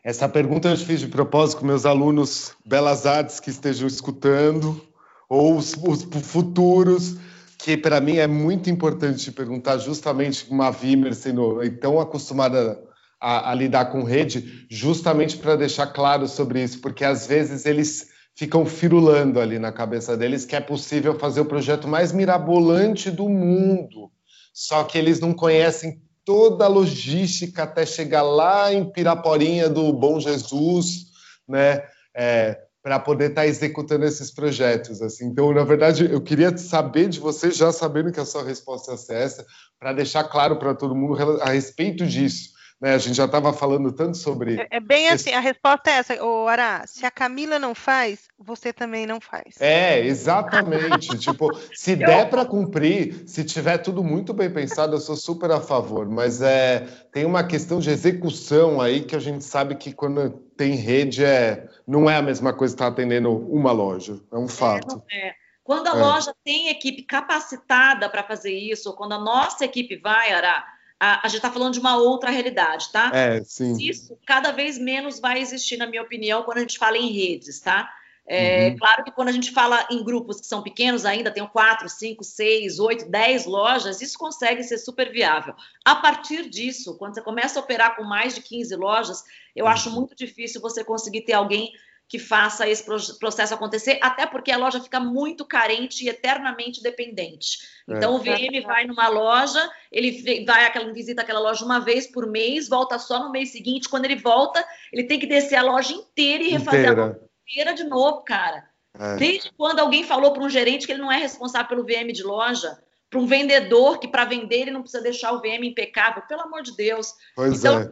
Essa pergunta eu fiz de propósito com meus alunos Belas Artes que estejam escutando, ou os, os futuros, que para mim é muito importante te perguntar, justamente uma Vimer sendo tão acostumada a, a lidar com rede, justamente para deixar claro sobre isso, porque às vezes eles ficam firulando ali na cabeça deles que é possível fazer o projeto mais mirabolante do mundo. Só que eles não conhecem toda a logística até chegar lá em Piraporinha do Bom Jesus, né? É, para poder estar tá executando esses projetos. Assim. Então, na verdade, eu queria saber de você, já sabendo que a sua resposta é essa, para deixar claro para todo mundo a respeito disso. Né? A gente já estava falando tanto sobre. É, é bem esse... assim, a resposta é essa, o Ará, se a Camila não faz, você também não faz. É, exatamente. tipo, se der para cumprir, se tiver tudo muito bem pensado, eu sou super a favor. Mas é, tem uma questão de execução aí que a gente sabe que quando tem rede é, não é a mesma coisa que estar tá atendendo uma loja. É um fato. É, é. Quando a é. loja tem equipe capacitada para fazer isso, quando a nossa equipe vai, Ará a, a gente está falando de uma outra realidade, tá? É, sim. Isso cada vez menos vai existir, na minha opinião, quando a gente fala em redes, tá? É, uhum. Claro que quando a gente fala em grupos que são pequenos ainda, tem quatro, cinco, seis, oito, dez lojas, isso consegue ser super viável. A partir disso, quando você começa a operar com mais de 15 lojas, eu uhum. acho muito difícil você conseguir ter alguém que faça esse processo acontecer, até porque a loja fica muito carente e eternamente dependente. É. Então, é. o VM vai numa loja, ele vai aquela, visita aquela loja uma vez por mês, volta só no mês seguinte. Quando ele volta, ele tem que descer a loja inteira e refazer inteira. a loja inteira de novo, cara. É. Desde quando alguém falou para um gerente que ele não é responsável pelo VM de loja, para um vendedor que para vender ele não precisa deixar o VM impecável, pelo amor de Deus. Pois então, é.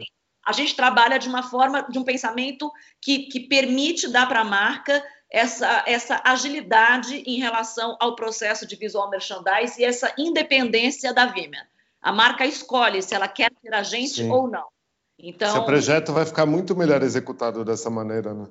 A gente trabalha de uma forma, de um pensamento que, que permite dar para a marca essa, essa agilidade em relação ao processo de visual merchandise e essa independência da Vimeo. A marca escolhe se ela quer ter a gente Sim. ou não. Então, Seu projeto vai ficar muito melhor executado dessa maneira, né?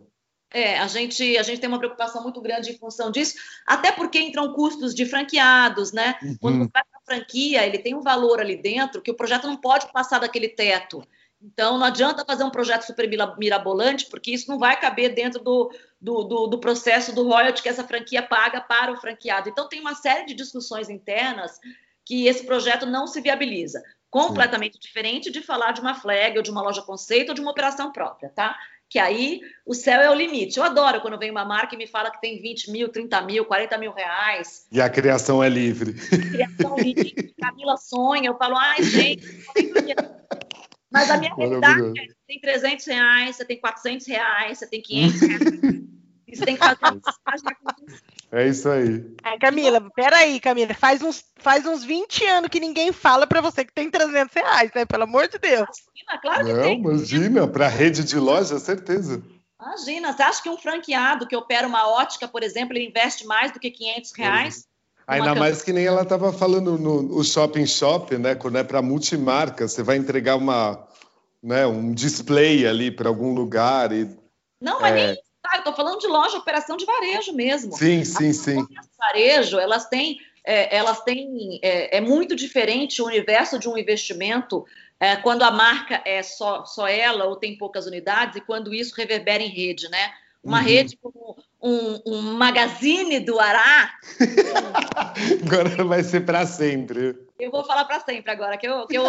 É, a gente, a gente tem uma preocupação muito grande em função disso, até porque entram custos de franqueados, né? Uhum. Quando você vai para a franquia, ele tem um valor ali dentro que o projeto não pode passar daquele teto. Então, não adianta fazer um projeto super mirabolante, porque isso não vai caber dentro do, do, do, do, processo do royalty que essa franquia paga para o franqueado. Então, tem uma série de discussões internas que esse projeto não se viabiliza. Completamente Sim. diferente de falar de uma flag, ou de uma loja conceito, ou de uma operação própria, tá? Que aí o céu é o limite. Eu adoro quando vem uma marca e me fala que tem 20 mil, 30 mil, 40 mil reais. E a criação é livre. Criação livre. Camila sonha. Eu falo, ai, gente, mas a minha realidade é: você tem 300 reais, você tem 400 reais, você tem 500 reais. Você tem que fazer É isso aí. É, Camila, peraí, Camila. Faz uns, faz uns 20 anos que ninguém fala para você que tem 300 reais, né? Pelo amor de Deus. Imagina, claro que Não, tem. Imagina, para rede de loja, certeza. Imagina, você acha que um franqueado que opera uma ótica, por exemplo, ele investe mais do que 500 reais? Ainda mais que nem ela estava falando no, shopping shop, né? Quando é para multimarca, você vai entregar uma, né, um display ali para algum lugar e. Não, mas é... nem eu estou falando de loja, operação de varejo mesmo. Sim, sim, As sim. varejo, elas têm, é, elas têm, é, é, muito diferente o universo de um investimento é, quando a marca é só, só ela ou tem poucas unidades e quando isso reverbera em rede, né? Uma uhum. rede como um, um, magazine do Ará. agora vai ser para sempre. Eu vou falar para sempre agora, que eu, que eu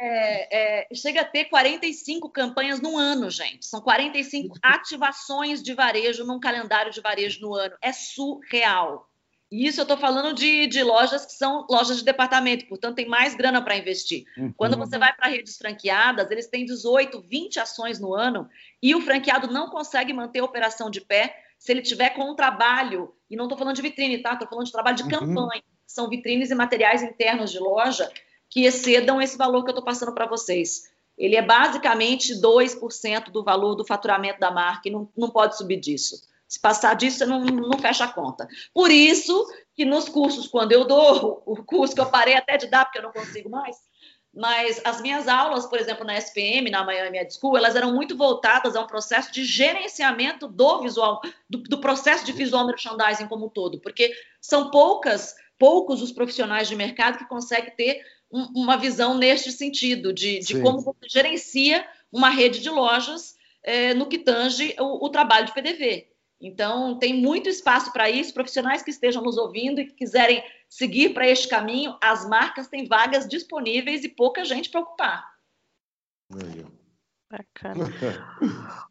é, é, chega a ter 45 campanhas no ano, gente. São 45 ativações de varejo num calendário de varejo no ano. É surreal. Isso eu estou falando de, de, lojas que são lojas de departamento, portanto, tem mais grana para investir. Uhum. Quando você vai para redes franqueadas, eles têm 18, 20 ações no ano e o franqueado não consegue manter a operação de pé se ele tiver com um trabalho, e não estou falando de vitrine, tá? Estou falando de trabalho de uhum. campanha. São vitrines e materiais internos de loja que excedam esse valor que eu estou passando para vocês. Ele é basicamente 2% do valor do faturamento da marca e não, não pode subir disso. Se passar disso, você não, não fecha a conta. Por isso que nos cursos, quando eu dou o curso que eu parei até de dar, porque eu não consigo mais, mas as minhas aulas, por exemplo, na SPM, na Miami Ed School, elas eram muito voltadas a um processo de gerenciamento do visual, do, do processo de visual merchandising como um todo, porque são poucas, poucos os profissionais de mercado que conseguem ter um, uma visão neste sentido, de, de como você gerencia uma rede de lojas é, no que tange o, o trabalho de PDV. Então, tem muito espaço para isso. Profissionais que estejam nos ouvindo e que quiserem seguir para este caminho, as marcas têm vagas disponíveis e pouca gente para ocupar. Bacana.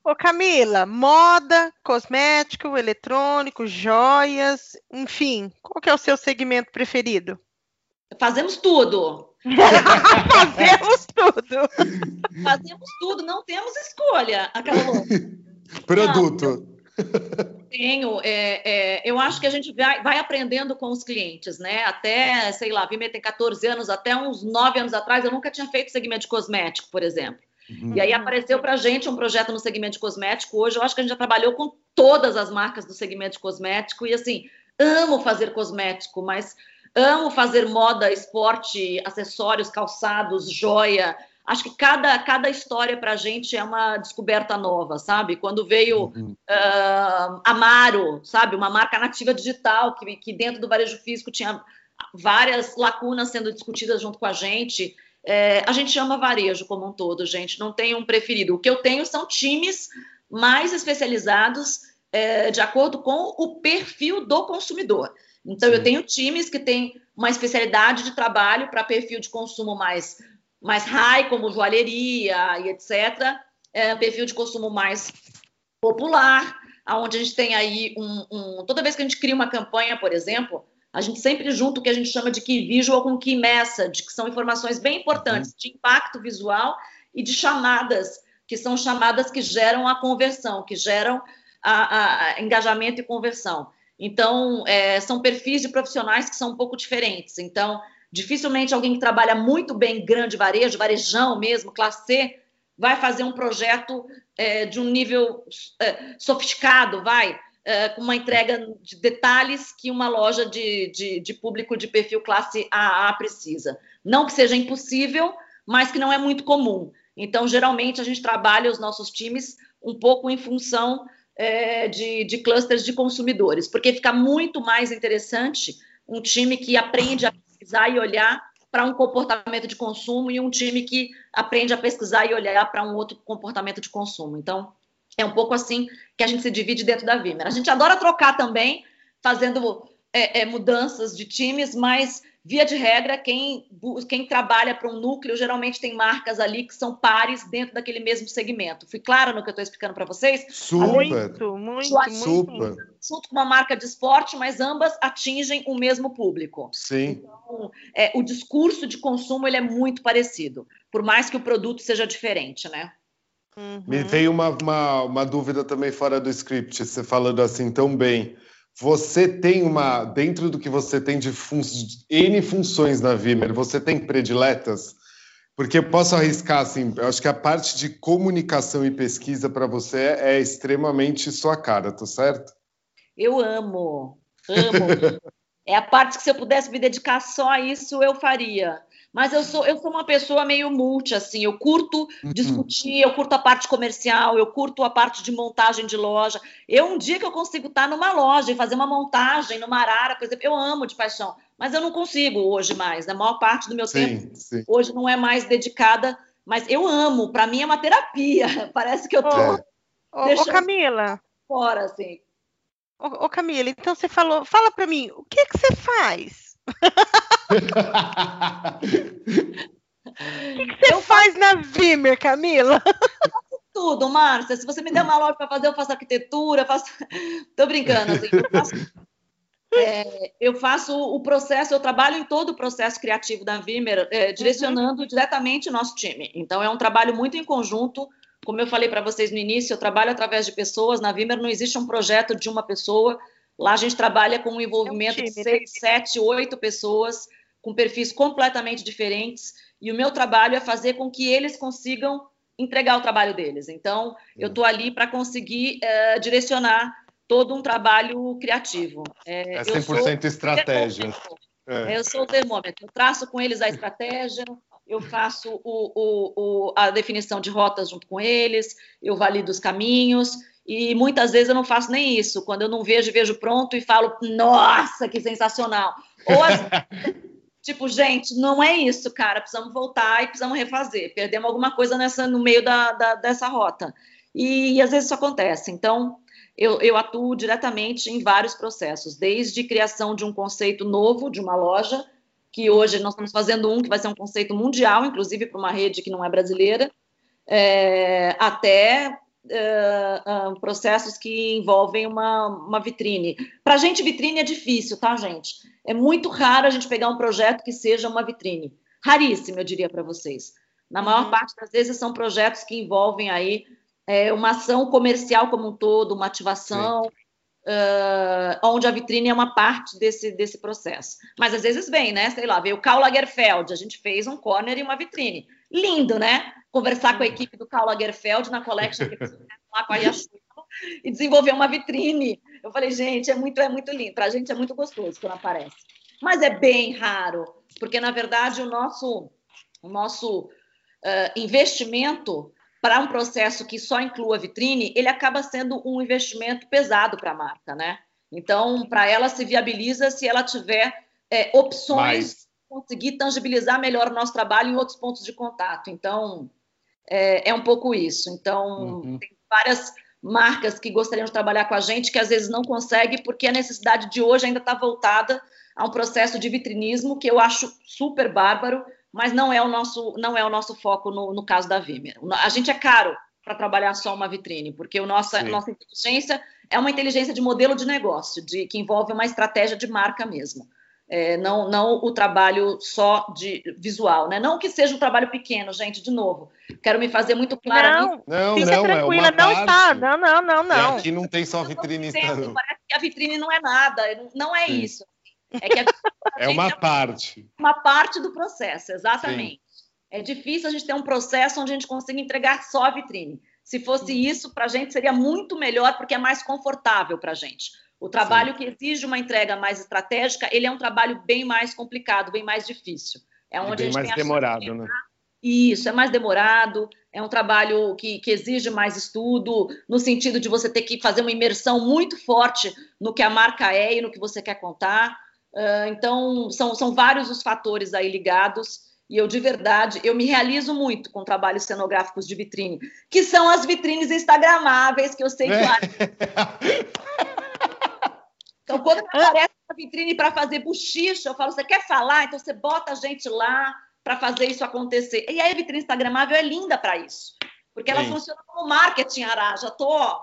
Ô Camila, moda, cosmético, eletrônico, joias, enfim, qual que é o seu segmento preferido? Fazemos tudo. Fazemos tudo. Fazemos tudo, não temos escolha. Aquela Produto. Tenho, é, é, eu acho que a gente vai, vai, aprendendo com os clientes, né? Até, sei lá, Vime tem 14 anos, até uns 9 anos atrás, eu nunca tinha feito segmento de cosmético, por exemplo. Uhum. E aí apareceu para a gente um projeto no segmento de cosmético. Hoje eu acho que a gente já trabalhou com todas as marcas do segmento de cosmético e assim, amo fazer cosmético, mas amo fazer moda, esporte, acessórios, calçados, joia. Acho que cada, cada história para a gente é uma descoberta nova, sabe? Quando veio uhum. uh, Amaro, sabe? Uma marca nativa digital que, que dentro do varejo físico tinha várias lacunas sendo discutidas junto com a gente. É, a gente ama varejo como um todo, gente, não tem um preferido. O que eu tenho são times mais especializados é, de acordo com o perfil do consumidor. Então, Sim. eu tenho times que têm uma especialidade de trabalho para perfil de consumo mais, mais high, como joalheria e etc. É, perfil de consumo mais popular, onde a gente tem aí um, um, Toda vez que a gente cria uma campanha, por exemplo, a gente sempre junta o que a gente chama de key visual com key message, que são informações bem importantes de impacto visual e de chamadas, que são chamadas que geram a conversão, que geram a, a, a engajamento e conversão. Então, é, são perfis de profissionais que são um pouco diferentes. Então, dificilmente alguém que trabalha muito bem grande varejo, varejão mesmo, classe C, vai fazer um projeto é, de um nível é, sofisticado, vai, é, com uma entrega de detalhes que uma loja de, de, de, público de perfil classe AA precisa. Não que seja impossível, mas que não é muito comum. Então, geralmente, a gente trabalha os nossos times um pouco em função é, de, de clusters de consumidores, porque fica muito mais interessante um time que aprende a pesquisar e olhar para um comportamento de consumo e um time que aprende a pesquisar e olhar para um outro comportamento de consumo. Então, é um pouco assim que a gente se divide dentro da Vimer. A gente adora trocar também, fazendo é, é, mudanças de times, mas via de regra, quem, quem trabalha para um núcleo geralmente tem marcas ali que são pares dentro daquele mesmo segmento. Fui clara no que eu estou explicando para vocês? Super, muito, muito, super. Junto com uma marca de esporte, mas ambas atingem o mesmo público. Sim. Então, é, o discurso de consumo ele é muito parecido, por mais que o produto seja diferente, né? Uhum. Me veio uma, uma, uma, dúvida também fora do script, você falando assim tão bem. Você tem uma, dentro do que você tem de fun N funções na Vimer, você tem prediletas? Porque eu posso arriscar, assim, eu acho que a parte de comunicação e pesquisa para você é extremamente sua cara, tô certo? Eu amo, amo. é a parte que se eu pudesse me dedicar só a isso, eu faria. Mas eu sou, eu sou uma pessoa meio multi, assim, eu curto uhum. discutir, eu curto a parte comercial, eu curto a parte de montagem de loja. Eu, um dia que eu consigo estar numa loja e fazer uma montagem numa arara, por exemplo, eu amo de paixão, mas eu não consigo hoje mais, na né? maior parte do meu sim, tempo, sim. hoje não é mais dedicada, mas eu amo, para mim é uma terapia, parece que eu tô... É. Ô, Camila... Fora, assim. Ô, ô Camila, então você falou, fala para mim, o que que você faz? O que, que, você eu faz na Vimer, Camila? Eu faço tudo, Márcia. Se você me der uma loja para fazer, eu faço arquitetura, faço. Tô brincando, assim. Eu faço, é, eu faço, o processo, eu trabalho em todo o processo criativo da Vimer, é, direcionando uhum. diretamente o nosso time. Então, é um trabalho muito em conjunto. Como eu falei para vocês no início, eu trabalho através de pessoas. Na Vimer não existe um projeto de uma pessoa. Lá a gente trabalha com um envolvimento é um time, de seis, né? sete, oito pessoas, com perfis completamente diferentes. E o meu trabalho é fazer com que eles consigam entregar o trabalho deles. Então, eu estou ali para conseguir é, direcionar todo um trabalho criativo. É, é 100% estratégia. É. Eu sou o termômetro. Eu traço com eles a estratégia, eu faço o, o, o, a definição de rotas junto com eles, eu valido os caminhos e muitas vezes eu não faço nem isso. Quando eu não vejo, vejo pronto e falo, nossa, que sensacional. Ou as... tipo, gente, não é isso, cara. Precisamos voltar e precisamos refazer. Perdemos alguma coisa nessa, no meio da, da dessa rota. E, e, às vezes isso acontece. Então, eu, eu atuo diretamente em vários processos, desde criação de um conceito novo de uma loja, que hoje nós estamos fazendo um que vai ser um conceito mundial, inclusive para uma rede que não é brasileira, é, até uh, uh, processos que envolvem uma, uma vitrine. Para a gente, vitrine é difícil, tá, gente? É muito raro a gente pegar um projeto que seja uma vitrine. Raríssimo, eu diria para vocês. Na maior uhum. parte das vezes são projetos que envolvem aí é, uma ação comercial como um todo, uma ativação, uh, onde a vitrine é uma parte desse, desse processo. Mas às vezes vem, né? Sei lá, veio o Karl Lagerfeld, a gente fez um corner e uma vitrine. Lindo, né? conversar com a equipe do Karl Lagerfeld na Collection, lá com a Yashuno, e desenvolver uma vitrine. Eu falei, gente, é muito, é muito lindo. Para a gente é muito gostoso quando aparece. Mas é bem raro, porque, na verdade, o nosso, o nosso uh, investimento para um processo que só inclua vitrine, ele acaba sendo um investimento pesado para a marca, né? Então, para ela se viabiliza se ela tiver é, opções conseguir tangibilizar melhor o nosso trabalho em outros pontos de contato. Então, é, é um pouco isso. Então, uhum. tem várias marcas que gostariam de trabalhar com a gente que às vezes não consegue porque a necessidade de hoje ainda está voltada a um processo de vitrinismo que eu acho super bárbaro, mas não é o nosso, não é o nosso foco no, no caso da Vimeo. A gente é caro para trabalhar só uma vitrine, porque o nossa, nossa inteligência é uma inteligência de modelo de negócio, de que envolve uma estratégia de marca mesmo é, não, não o trabalho só de visual, né? Não que seja um trabalho pequeno, gente, de novo. Quero me fazer muito claro. Não, não, não, tranquila, é não parte. está. Não, não, não, não. E aqui não tem só vitrine. Parece que a vitrine não é nada, não é Sim. isso. É, que a, a é uma é parte. Uma parte do processo, exatamente. Sim. É difícil a gente ter um processo onde a gente consiga entregar só a vitrine. Se fosse isso, para a gente seria muito melhor, porque é mais confortável para a gente. O trabalho Sim. que exige uma entrega mais estratégica, ele é um trabalho bem mais complicado, bem mais difícil. É onde bem a gente mais tem demorado, de né? Isso, é mais demorado, é um trabalho que, que, exige mais estudo, no sentido de você ter que fazer uma imersão muito forte no que a marca é e no que você quer contar. Uh, então, são, são vários os fatores aí ligados, e eu, de verdade, eu me realizo muito com trabalhos cenográficos de vitrine, que são as vitrines instagramáveis, que eu sei que... É. Então, quando aparece na vitrine para fazer bochicha, eu falo, você quer falar? Então, você bota a gente lá para fazer isso acontecer. E aí, a vitrine instagramável é linda para isso. Porque ela Sim. funciona como marketing, Ará. Já tô...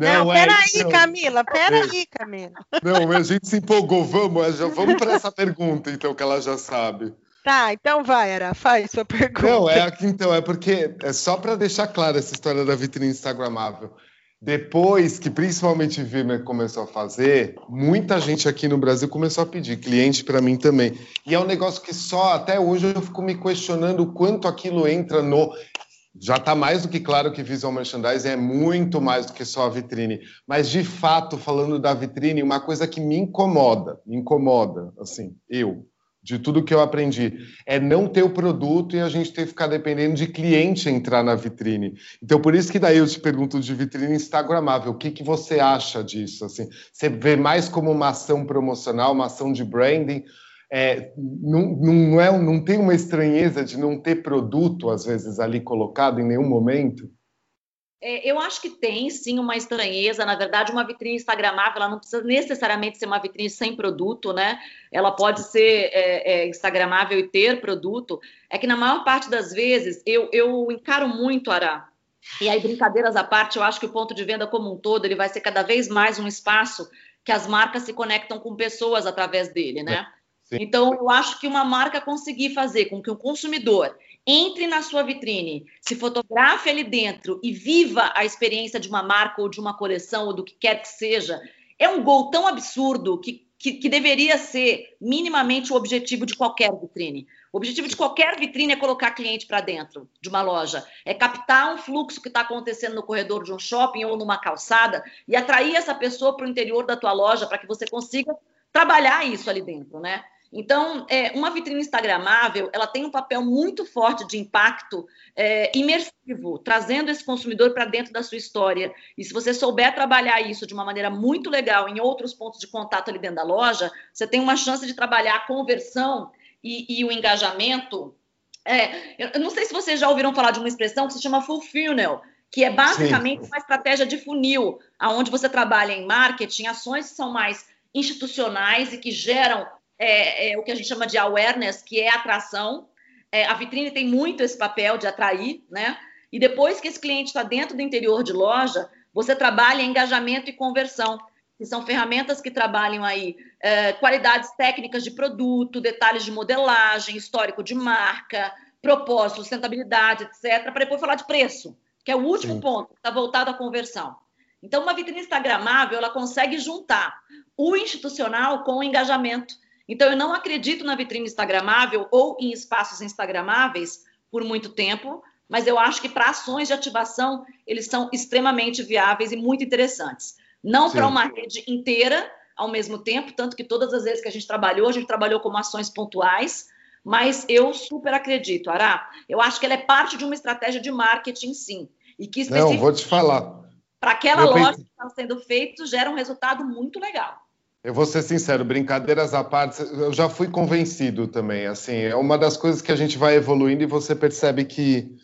Não, não é, peraí, não. Camila, peraí, é. Camila. Não, a gente se empolgou. Vamos, já vamos para essa pergunta, então, que ela já sabe. Tá, então vai, Ara, faz sua pergunta. Não, é então, é porque é só para deixar clara essa história da vitrine instagramável. Depois que principalmente Vimer começou a fazer, muita gente aqui no Brasil começou a pedir, cliente para mim também. E é um negócio que só até hoje eu fico me questionando o quanto aquilo entra no. Já está mais do que claro que visual merchandising é muito mais do que só a vitrine. Mas de fato, falando da vitrine, uma coisa que me incomoda, me incomoda, assim, eu, de tudo que eu aprendi, é não ter o produto e a gente ter que ficar dependendo de cliente entrar na vitrine. Então, por isso que daí eu te pergunto de vitrine instagramável, o que, que você acha disso? Assim, você vê mais como uma ação promocional, uma ação de branding, é, não, não, é, não tem uma estranheza de não ter produto, às vezes, ali colocado em nenhum momento? É, eu acho que tem sim uma estranheza. Na verdade, uma vitrine instagramável, ela não precisa necessariamente ser uma vitrine sem produto, né? Ela pode ser é, é, instagramável e ter produto. É que na maior parte das vezes eu, eu encaro muito, Ará. E aí, brincadeiras à parte, eu acho que o ponto de venda como um todo ele vai ser cada vez mais um espaço que as marcas se conectam com pessoas através dele, né? Então, eu acho que uma marca conseguir fazer com que o consumidor entre na sua vitrine, se fotografe ali dentro e viva a experiência de uma marca ou de uma coleção ou do que quer que seja, é um gol tão absurdo que, que, que deveria ser minimamente o objetivo de qualquer vitrine. O objetivo de qualquer vitrine é colocar cliente para dentro de uma loja, é captar um fluxo que está acontecendo no corredor de um shopping ou numa calçada e atrair essa pessoa para o interior da tua loja para que você consiga trabalhar isso ali dentro, né? Então, é, uma vitrine instagramável, ela tem um papel muito forte de impacto é, imersivo, trazendo esse consumidor para dentro da sua história. E se você souber trabalhar isso de uma maneira muito legal em outros pontos de contato ali dentro da loja, você tem uma chance de trabalhar a conversão e, e o engajamento. É, eu não sei se vocês já ouviram falar de uma expressão que se chama full funnel, que é basicamente Sim. uma estratégia de funil, aonde você trabalha em marketing, ações que são mais institucionais e que geram é, é, o que a gente chama de awareness, que é atração. É, a vitrine tem muito esse papel de atrair, né? E depois que esse cliente está dentro do interior de loja, você trabalha engajamento e conversão, que são ferramentas que trabalham aí é, qualidades técnicas de produto, detalhes de modelagem, histórico de marca, propósito, sustentabilidade, etc., para depois falar de preço, que é o último Sim. ponto, está voltado à conversão. Então, uma vitrine instagramável, ela consegue juntar o institucional com o engajamento. Então, eu não acredito na vitrine instagramável ou em espaços instagramáveis por muito tempo, mas eu acho que para ações de ativação, eles são extremamente viáveis e muito interessantes. Não para uma rede inteira ao mesmo tempo, tanto que todas as vezes que a gente trabalhou, a gente trabalhou como ações pontuais, mas eu super acredito, Ará. Eu acho que ela é parte de uma estratégia de marketing, sim. E que Não, vou te falar. Para aquela eu loja que está sendo feito, gera um resultado muito legal. Eu vou ser sincero, brincadeiras à parte, eu já fui convencido também. Assim, é uma das coisas que a gente vai evoluindo e você percebe que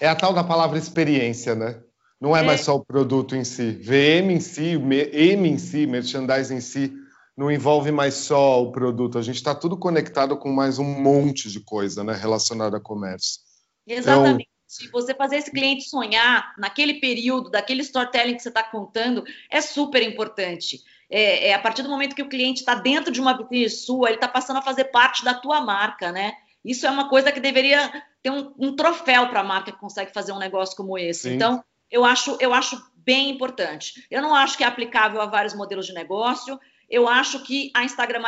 é a tal da palavra experiência, né? Não é, é. mais só o produto em si. VM em si, M em si, merchandising em si, não envolve mais só o produto. A gente está tudo conectado com mais um monte de coisa, né, relacionada a comércio. Exatamente. Então, você fazer esse cliente sonhar naquele período, daquele storytelling que você está contando, é super importante. É, é, a partir do momento que o cliente está dentro de uma vitrine sua, ele está passando a fazer parte da tua marca, né? Isso é uma coisa que deveria ter um, um troféu para a marca que consegue fazer um negócio como esse. Sim. Então, eu acho, eu acho bem importante. Eu não acho que é aplicável a vários modelos de negócio eu acho que a Instagram,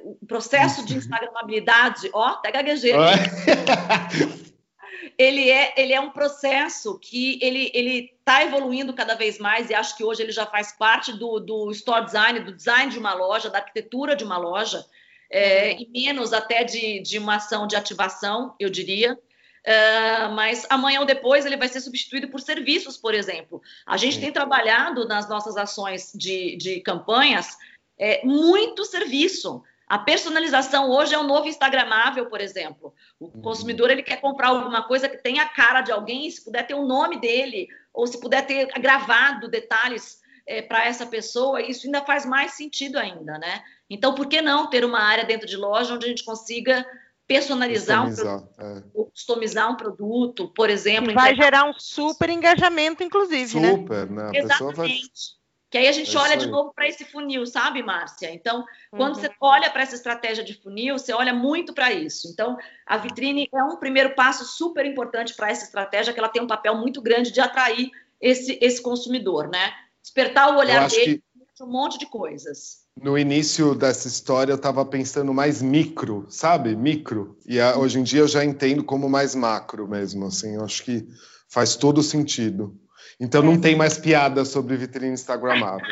o processo de Instagramabilidade, ó, até gaguejei. ele é, ele é um processo que ele ele está evoluindo cada vez mais e acho que hoje ele já faz parte do, do store design, do design de uma loja, da arquitetura de uma loja, é, uhum. e menos até de, de uma ação de ativação, eu diria. Uh, mas amanhã ou depois ele vai ser substituído por serviços, por exemplo. A gente tem trabalhado nas nossas ações de, de campanhas é, muito serviço. A personalização hoje é um novo Instagramável, por exemplo. O uhum. consumidor ele quer comprar alguma coisa que tenha a cara de alguém, se puder ter o nome dele, ou se puder ter gravado detalhes é, para essa pessoa, isso ainda faz mais sentido ainda, né? Então, por que não ter uma área dentro de loja onde a gente consiga personalizar customizar, um produto, é. customizar um produto, por exemplo. E vai gerar um super engajamento, inclusive, super, né? Super, né? A Exatamente. Vai... Que aí a gente é olha de novo para esse funil, sabe, Márcia? Então, quando uhum. você olha para essa estratégia de funil, você olha muito para isso. Então, a vitrine é um primeiro passo super importante para essa estratégia, que ela tem um papel muito grande de atrair esse, esse consumidor, né? Despertar o olhar dele que... um monte de coisas no início dessa história eu estava pensando mais micro, sabe? Micro. E a, hoje em dia eu já entendo como mais macro mesmo, assim. Eu acho que faz todo sentido. Então não tem mais piada sobre vitrine instagramável.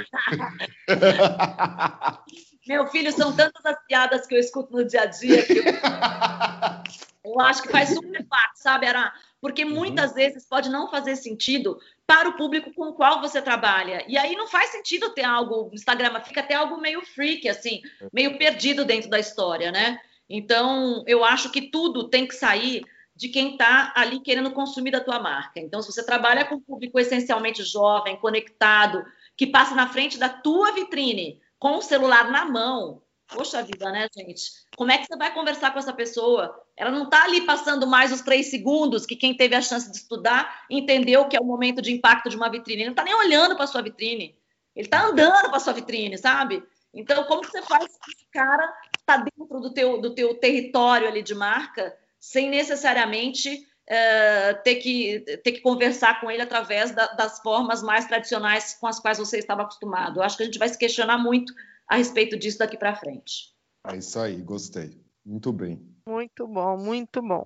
Meu filho, são tantas as piadas que eu escuto no dia a dia que eu, eu acho que faz super parte, sabe, Ara? Porque uhum. muitas uhum. vezes pode não fazer sentido para o público com o qual você trabalha. E aí não faz sentido ter algo, Instagram fica até algo meio freak, assim, meio perdido dentro da história, né? Então, eu acho que tudo tem que sair de quem está ali querendo consumir da tua marca. Então, se você trabalha com um público essencialmente jovem, conectado, que passa na frente da tua vitrine com o celular na mão, Poxa vida, né, gente? Como é que você vai conversar com essa pessoa? Ela não está ali passando mais os três segundos que quem teve a chance de estudar entendeu que é o momento de impacto de uma vitrine. Ele não está nem olhando para sua vitrine. Ele está andando para sua vitrine, sabe? Então, como que você faz que esse cara está dentro do teu, do teu território ali de marca sem necessariamente uh, ter, que, ter que conversar com ele através da, das formas mais tradicionais com as quais você estava acostumado? Eu acho que a gente vai se questionar muito a respeito disso daqui para frente. É isso aí, gostei. Muito bem. Muito bom, muito bom.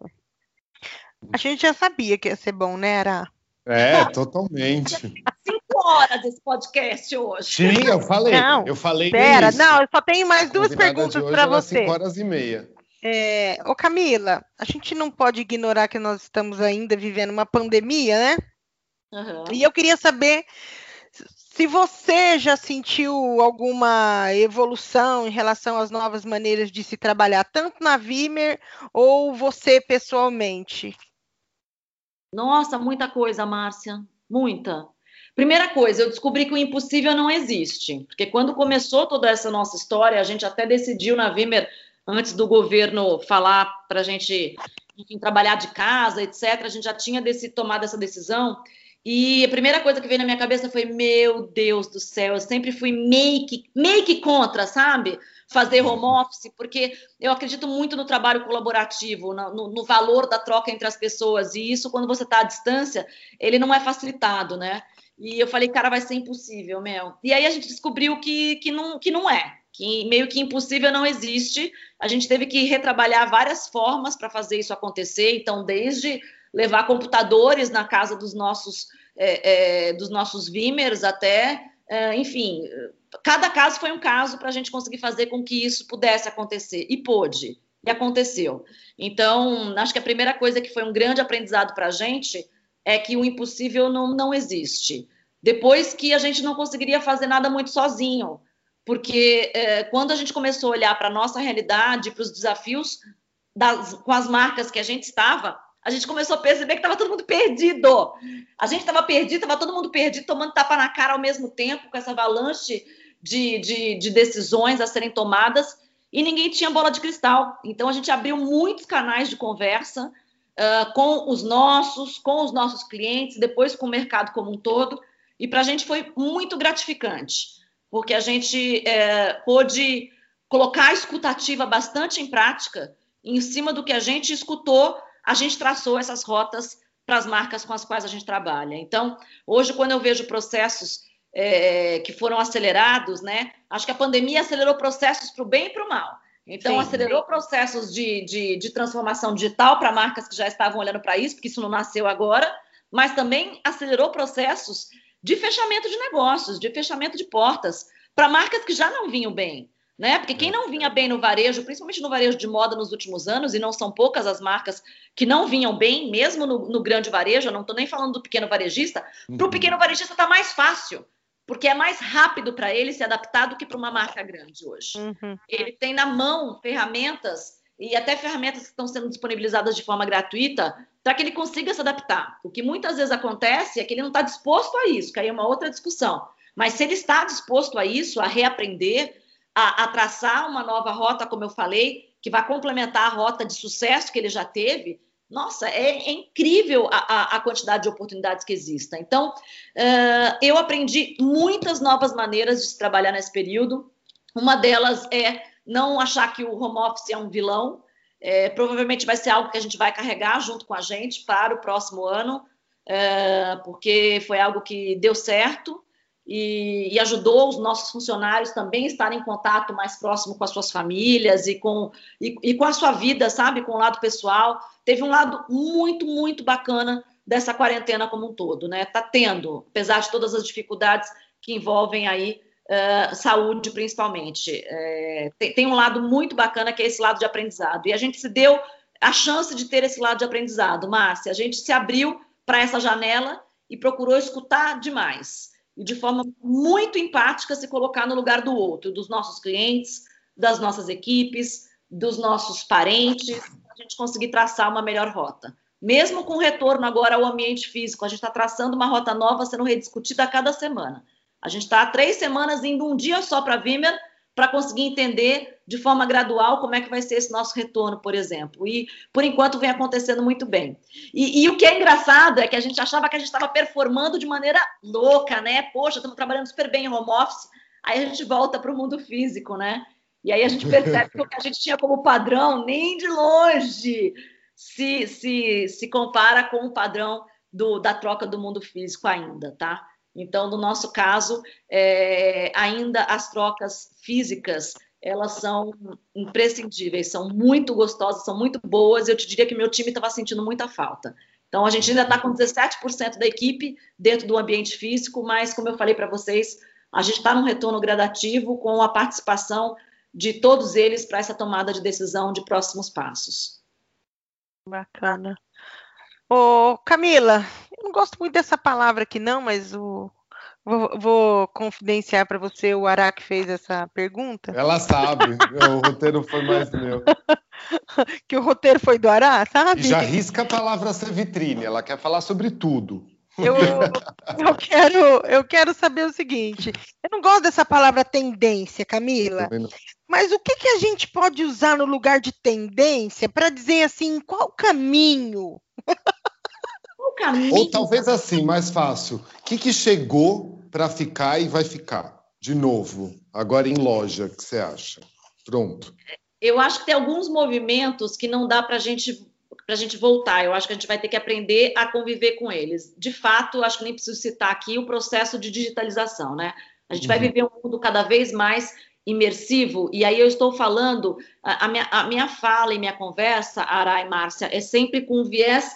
A gente já sabia que ia ser bom, né, Ara? É, totalmente. Cinco horas esse podcast hoje. Sim, eu falei. Não, eu falei. Pera, não, eu só tenho mais duas perguntas para você. Cinco horas e meia. É, ô Camila, a gente não pode ignorar que nós estamos ainda vivendo uma pandemia, né? Uhum. E eu queria saber se você já sentiu alguma evolução em relação às novas maneiras de se trabalhar, tanto na Vimer ou você pessoalmente? Nossa, muita coisa, Márcia, muita. Primeira coisa, eu descobri que o impossível não existe, porque quando começou toda essa nossa história, a gente até decidiu na Vimer, antes do governo falar para a gente enfim, trabalhar de casa, etc. A gente já tinha desse, tomado essa decisão. E a primeira coisa que veio na minha cabeça foi: meu Deus do céu, eu sempre fui meio que contra, sabe? Fazer home office, porque eu acredito muito no trabalho colaborativo, no, no valor da troca entre as pessoas. E isso, quando você está à distância, ele não é facilitado, né? E eu falei, cara, vai ser impossível, Mel. E aí a gente descobriu que, que, não, que não é, que meio que impossível não existe. A gente teve que retrabalhar várias formas para fazer isso acontecer. Então, desde levar computadores na casa dos nossos, é, é, dos nossos Vimers até, é, enfim, cada caso foi um caso para a gente conseguir fazer com que isso pudesse acontecer. E pôde, e aconteceu. Então, acho que a primeira coisa que foi um grande aprendizado para a gente é que o impossível não, não existe. Depois que a gente não conseguiria fazer nada muito sozinho, porque é, quando a gente começou a olhar para a nossa realidade, para os desafios das, com as marcas que a gente estava, a gente começou a perceber que estava todo mundo perdido. A gente estava perdido, estava todo mundo perdido, tomando tapa na cara ao mesmo tempo, com essa avalanche de, de, de decisões a serem tomadas, e ninguém tinha bola de cristal. Então a gente abriu muitos canais de conversa, uh, com os nossos, com os nossos clientes, depois com o mercado como um todo. E para a gente foi muito gratificante, porque a gente é, pôde colocar a escutativa bastante em prática, em cima do que a gente escutou, a gente traçou essas rotas para as marcas com as quais a gente trabalha. Então, hoje, quando eu vejo processos é, que foram acelerados, né? Acho que a pandemia acelerou processos para o bem e para o mal. Então, Sim. acelerou processos de, de, de transformação digital para marcas que já estavam olhando para isso, porque isso não nasceu agora, mas também acelerou processos de fechamento de negócios, de fechamento de portas, para marcas que já não vinham bem. Né? Porque quem não vinha bem no varejo, principalmente no varejo de moda nos últimos anos, e não são poucas as marcas que não vinham bem, mesmo no, no grande varejo, eu não estou nem falando do pequeno varejista, para o uhum. pequeno varejista está mais fácil porque é mais rápido para ele se adaptar do que para uma marca grande hoje. Uhum. Ele tem na mão ferramentas e até ferramentas que estão sendo disponibilizadas de forma gratuita para que ele consiga se adaptar. O que muitas vezes acontece é que ele não está disposto a isso, que aí é uma outra discussão. Mas se ele está disposto a isso, a reaprender, a, a traçar uma nova rota, como eu falei, que vai complementar a rota de sucesso que ele já teve, nossa, é, é incrível a, a, quantidade de oportunidades que existem. Então, uh, eu aprendi muitas novas maneiras de se trabalhar nesse período. Uma delas é não achar que o home office é um vilão. É, provavelmente vai ser algo que a gente vai carregar junto com a gente para o próximo ano, uh, porque foi algo que deu certo e, e, ajudou os nossos funcionários também a estarem em contato mais próximo com as suas famílias e com, e, e com a sua vida, sabe, com o lado pessoal. Teve um lado muito, muito bacana dessa quarentena como um todo, né? Tá tendo, apesar de todas as dificuldades que envolvem aí uh, saúde, principalmente. É, tem, tem um lado muito bacana que é esse lado de aprendizado. E a gente se deu a chance de ter esse lado de aprendizado, Márcia. A gente se abriu para essa janela e procurou escutar demais e de forma muito empática se colocar no lugar do outro, dos nossos clientes, das nossas equipes, dos nossos parentes, a gente conseguir traçar uma melhor rota. Mesmo com retorno agora ao ambiente físico, a gente está traçando uma rota nova sendo rediscutida a cada semana. A gente está há três semanas indo um dia só para Vimer para conseguir entender de forma gradual como é que vai ser esse nosso retorno, por exemplo. E, por enquanto, vem acontecendo muito bem. E, e o que é engraçado é que a gente achava que a gente estava performando de maneira louca, né? Poxa, estamos trabalhando super bem em home office. Aí a gente volta para o mundo físico, né? E aí a gente percebe que o que a gente tinha como padrão, nem de longe se, se, se compara com o padrão do, da troca do mundo físico ainda, tá? Então, no nosso caso, é, ainda as trocas físicas elas são imprescindíveis, são muito gostosas, são muito boas. Eu te diria que meu time estava sentindo muita falta. Então, a gente ainda está com 17% da equipe dentro do ambiente físico, mas, como eu falei para vocês, a gente está num retorno gradativo com a participação de todos eles para essa tomada de decisão de próximos passos. Bacana. Ô, Camila, gosto muito dessa palavra aqui, não, mas o. Vou, vou confidenciar para você, o Ará que fez essa pergunta. Ela sabe, o roteiro foi mais meu. que o roteiro foi do Ará, sabe? E já risca a palavra ser vitrine, ela quer falar sobre tudo. Eu, eu, quero, eu quero saber o seguinte: eu não gosto dessa palavra tendência, Camila, mas o que, que a gente pode usar no lugar de tendência para dizer assim, qual caminho? Caminho? Ou talvez assim, mais fácil: o que, que chegou para ficar e vai ficar? De novo, agora em loja, o que você acha? Pronto. Eu acho que tem alguns movimentos que não dá para a gente a gente voltar. Eu acho que a gente vai ter que aprender a conviver com eles. De fato, acho que nem preciso citar aqui o processo de digitalização, né? A gente uhum. vai viver um mundo cada vez mais imersivo, e aí eu estou falando, a, a, minha, a minha fala e minha conversa, Ara e Márcia, é sempre com viés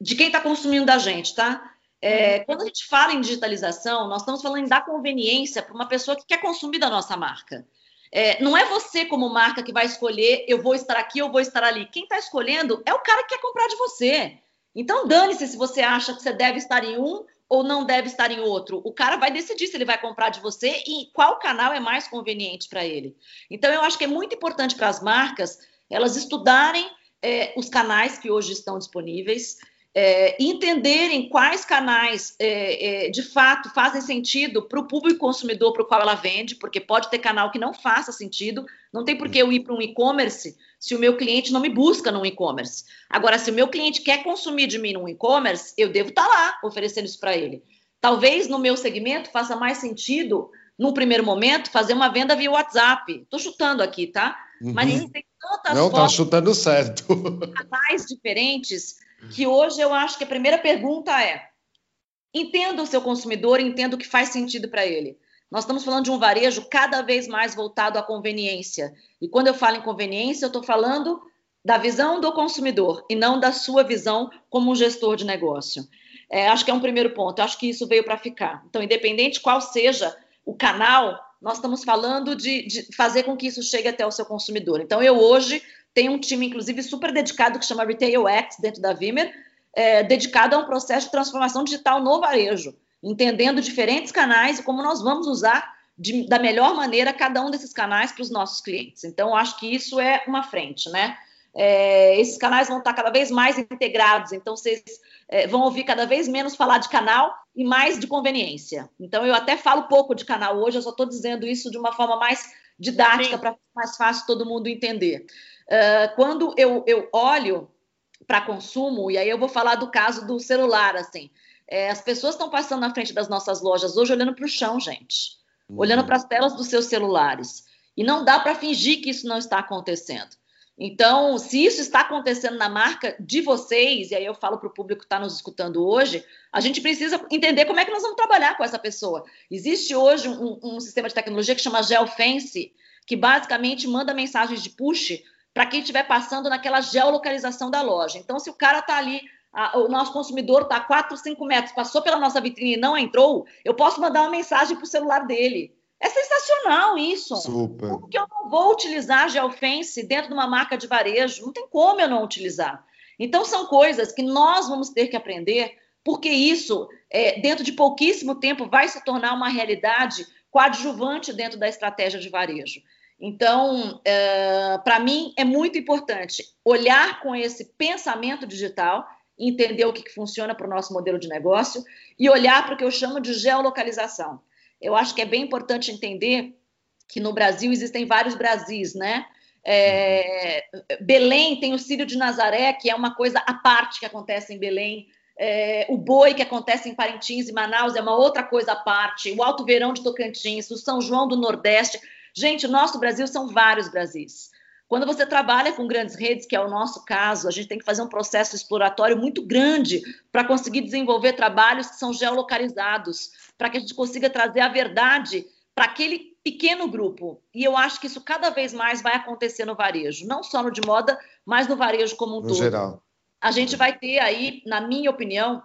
de quem está consumindo da gente, tá? É, uhum. quando a gente fala em digitalização, nós estamos falando da conveniência para uma pessoa que quer consumir da nossa marca. É, não é você, como marca, que vai escolher eu vou estar aqui ou vou estar ali. Quem está escolhendo é o cara que quer comprar de você. Então, dane-se se você acha que você deve estar em um ou não deve estar em outro. O cara vai decidir se ele vai comprar de você e qual canal é mais conveniente para ele. Então, eu acho que é muito importante para as marcas elas estudarem é, os canais que hoje estão disponíveis, é, entenderem quais canais é, é, de fato fazem sentido para o público consumidor para o qual ela vende, porque pode ter canal que não faça sentido, não tem por que eu ir para um e-commerce se o meu cliente não me busca no e-commerce. Agora, se o meu cliente quer consumir de mim no e-commerce, eu devo estar tá lá oferecendo isso para ele. Talvez no meu segmento faça mais sentido, num primeiro momento, fazer uma venda via WhatsApp. Estou chutando aqui, tá? Uhum. Mas existem tantas Não, está chutando certo. canais diferentes que hoje eu acho que a primeira pergunta é: entenda o seu consumidor, entenda o que faz sentido para ele. Nós estamos falando de um varejo cada vez mais voltado à conveniência. E quando eu falo em conveniência, eu estou falando da visão do consumidor e não da sua visão como um gestor de negócio. É, acho que é um primeiro ponto. Eu acho que isso veio para ficar. Então, independente qual seja o canal, nós estamos falando de, de, fazer com que isso chegue até o seu consumidor. Então, eu hoje tem um time, inclusive, super dedicado que chama Retail X dentro da Vimer, é, dedicado a um processo de transformação digital no varejo, entendendo diferentes canais e como nós vamos usar de, da melhor maneira cada um desses canais para os nossos clientes. Então, acho que isso é uma frente, né? É, esses canais vão estar cada vez mais integrados, então vocês é, vão ouvir cada vez menos falar de canal e mais de conveniência. Então, eu até falo pouco de canal hoje, eu só estou dizendo isso de uma forma mais didática para mais fácil todo mundo entender. Uh, quando eu, eu olho para consumo, e aí eu vou falar do caso do celular, assim, é, as pessoas estão passando na frente das nossas lojas hoje olhando para o chão, gente, uhum. olhando para as telas dos seus celulares. E não dá para fingir que isso não está acontecendo. Então, se isso está acontecendo na marca de vocês, e aí eu falo para o público que está nos escutando hoje, a gente precisa entender como é que nós vamos trabalhar com essa pessoa. Existe hoje um, um sistema de tecnologia que chama GeoFence, que basicamente manda mensagens de push para quem estiver passando naquela geolocalização da loja. Então, se o cara está ali, a, o nosso consumidor está a 4, 5 metros, passou pela nossa vitrine e não entrou, eu posso mandar uma mensagem para o celular dele. É sensacional isso. Super. Porque eu não vou utilizar Geofence dentro de uma marca de varejo. Não tem como eu não utilizar. Então, são coisas que nós vamos ter que aprender, porque isso, é, dentro de pouquíssimo tempo, vai se tornar uma realidade coadjuvante dentro da estratégia de varejo. Então, é, para mim, é muito importante olhar com esse pensamento digital, entender o que, que funciona para o nosso modelo de negócio e olhar para o que eu chamo de geolocalização. Eu acho que é bem importante entender que no Brasil existem vários Brasis, né? É, Belém tem o Círio de Nazaré, que é uma coisa à parte que acontece em Belém. É, o boi que acontece em Parintins e Manaus é uma outra coisa à parte. O Alto Verão de Tocantins, o São João do Nordeste. Gente, o nosso Brasil são vários Brasis. Quando você trabalha com grandes redes, que é o nosso caso, a gente tem que fazer um processo exploratório muito grande para conseguir desenvolver trabalhos que são geolocalizados, para que a gente consiga trazer a verdade para aquele pequeno grupo. E eu acho que isso cada vez mais vai acontecer no varejo, não só no de moda, mas no varejo como um no todo. Geral. A gente vai ter aí, na minha opinião,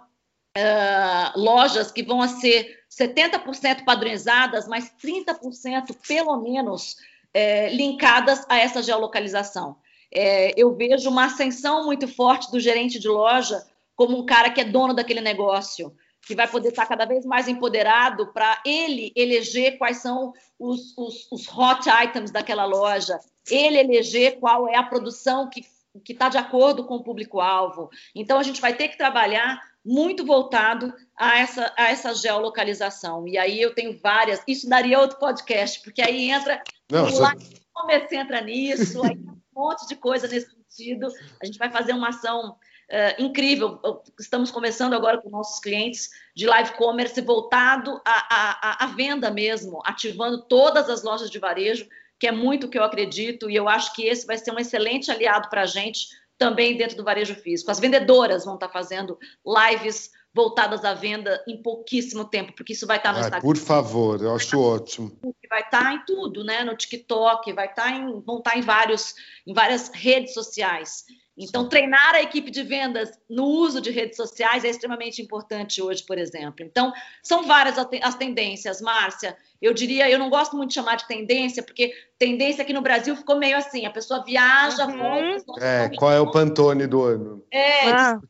uh, lojas que vão ser 70% padronizadas, mas 30% pelo menos é, linkadas a essa geolocalização. É, eu vejo uma ascensão muito forte do gerente de loja como um cara que é dono daquele negócio, que vai poder estar cada vez mais empoderado para ele eleger quais são os, os, os, hot items daquela loja, ele eleger qual é a produção que que está de acordo com o público-alvo. Então, a gente vai ter que trabalhar muito voltado a essa, a essa geolocalização. E aí eu tenho várias, isso daria outro podcast, porque aí entra Não, o só... e-commerce entra nisso, aí um monte de coisa nesse sentido. A gente vai fazer uma ação uh, incrível. Estamos começando agora com nossos clientes de live commerce voltado à, à, à venda mesmo, ativando todas as lojas de varejo, que é muito o que eu acredito, e eu acho que esse vai ser um excelente aliado para a gente também dentro do varejo físico. As vendedoras vão estar fazendo lives voltadas à venda em pouquíssimo tempo, porque isso vai estar no Ai, Instagram. Por favor, eu acho ótimo. Vai estar em tudo, né? No TikTok, vai estar em, vão estar em vários, em várias redes sociais. Então, treinar a equipe de vendas no uso de redes sociais é extremamente importante hoje, por exemplo. Então, são várias as tendências, Márcia. Eu diria, eu não gosto muito de chamar de tendência, porque tendência aqui no Brasil ficou meio assim: a pessoa viaja, uhum. volta. É, qual é o Pantone do ano? É, ah.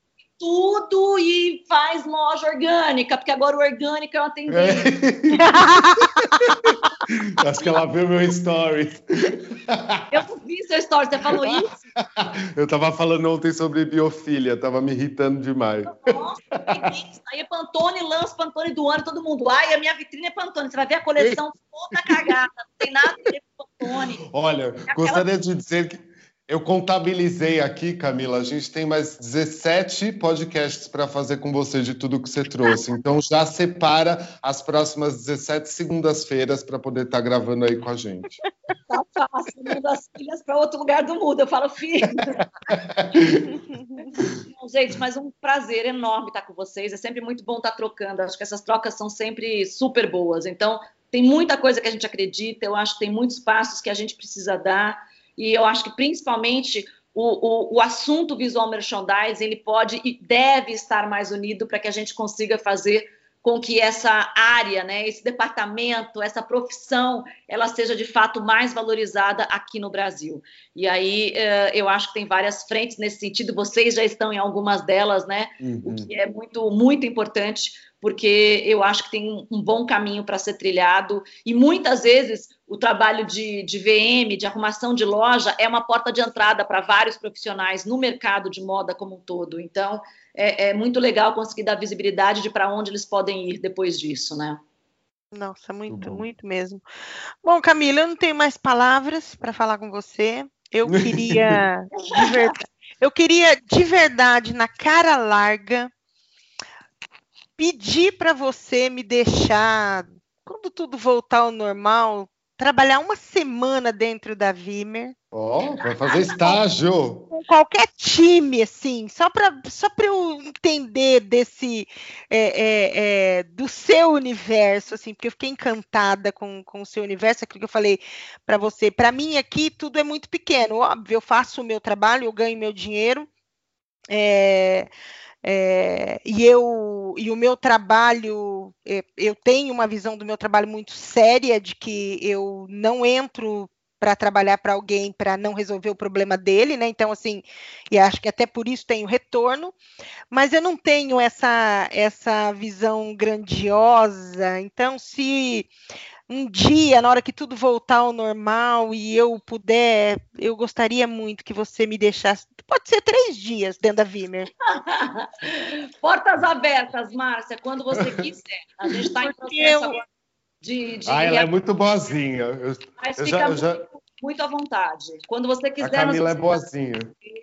Tudo e faz loja orgânica, porque agora o orgânico é uma tendência. É. Acho que ela viu meu story. Eu vi seu story, você falou isso? Eu tava falando ontem sobre biofilia, tava me irritando demais. Nossa, aí é Pantone, lança Pantone do ano, todo mundo. Ai, a minha vitrine é Pantone. Você vai ver a coleção toda cagada, não tem nada a ver com Pantone. Olha, Aquela... gostaria de dizer que eu contabilizei aqui, Camila, a gente tem mais 17 podcasts para fazer com você de tudo que você trouxe. Então já separa as próximas 17 segundas-feiras para poder estar tá gravando aí com a gente. Tá fácil, mando as filhas para outro lugar do mundo. Eu falo, filho. gente, mas um prazer enorme estar com vocês. É sempre muito bom estar trocando. Acho que essas trocas são sempre super boas. Então, tem muita coisa que a gente acredita, eu acho que tem muitos passos que a gente precisa dar e eu acho que principalmente o, o, o, assunto visual merchandising ele pode e deve estar mais unido para que a gente consiga fazer com que essa área, né, esse departamento, essa profissão, ela seja de fato mais valorizada aqui no Brasil. E aí eh, eu acho que tem várias frentes nesse sentido. Vocês já estão em algumas delas, né? Uhum. O que é muito muito importante porque eu acho que tem um bom caminho para ser trilhado e muitas vezes o trabalho de, de VM, de arrumação de loja, é uma porta de entrada para vários profissionais no mercado de moda como um todo. Então, é, é muito legal conseguir dar visibilidade de para onde eles podem ir depois disso, né? Nossa, muito, muito mesmo. Bom, Camila, eu não tenho mais palavras para falar com você. Eu queria, de verdade, eu queria de verdade, na cara larga, pedir para você me deixar, quando tudo voltar ao normal, trabalhar uma semana dentro da Vimer. Ó, oh, vai fazer estágio. Com qualquer time, assim, só para só eu entender desse é, é, é, do seu universo, assim, porque eu fiquei encantada com, com o seu universo, aquilo que eu falei para você. Para mim aqui tudo é muito pequeno, óbvio, eu faço o meu trabalho, eu ganho meu dinheiro. É, é, e eu e o meu trabalho, é, eu tenho uma visão do meu trabalho muito séria de que eu não entro para trabalhar para alguém para não resolver o problema dele, né? Então, assim, e acho que até por isso tenho retorno, mas eu não tenho essa essa visão grandiosa. Então, se um dia, na hora que tudo voltar ao normal e eu puder, eu gostaria muito que você me deixasse. Pode ser três dias dentro da Vimer. Portas abertas, Márcia, quando você quiser. A gente está em processo eu... de, de. Ah, ela é muito boazinha. Eu, Mas eu fica já, muito, já... muito à vontade. Quando você quiser. A Camila é boazinha.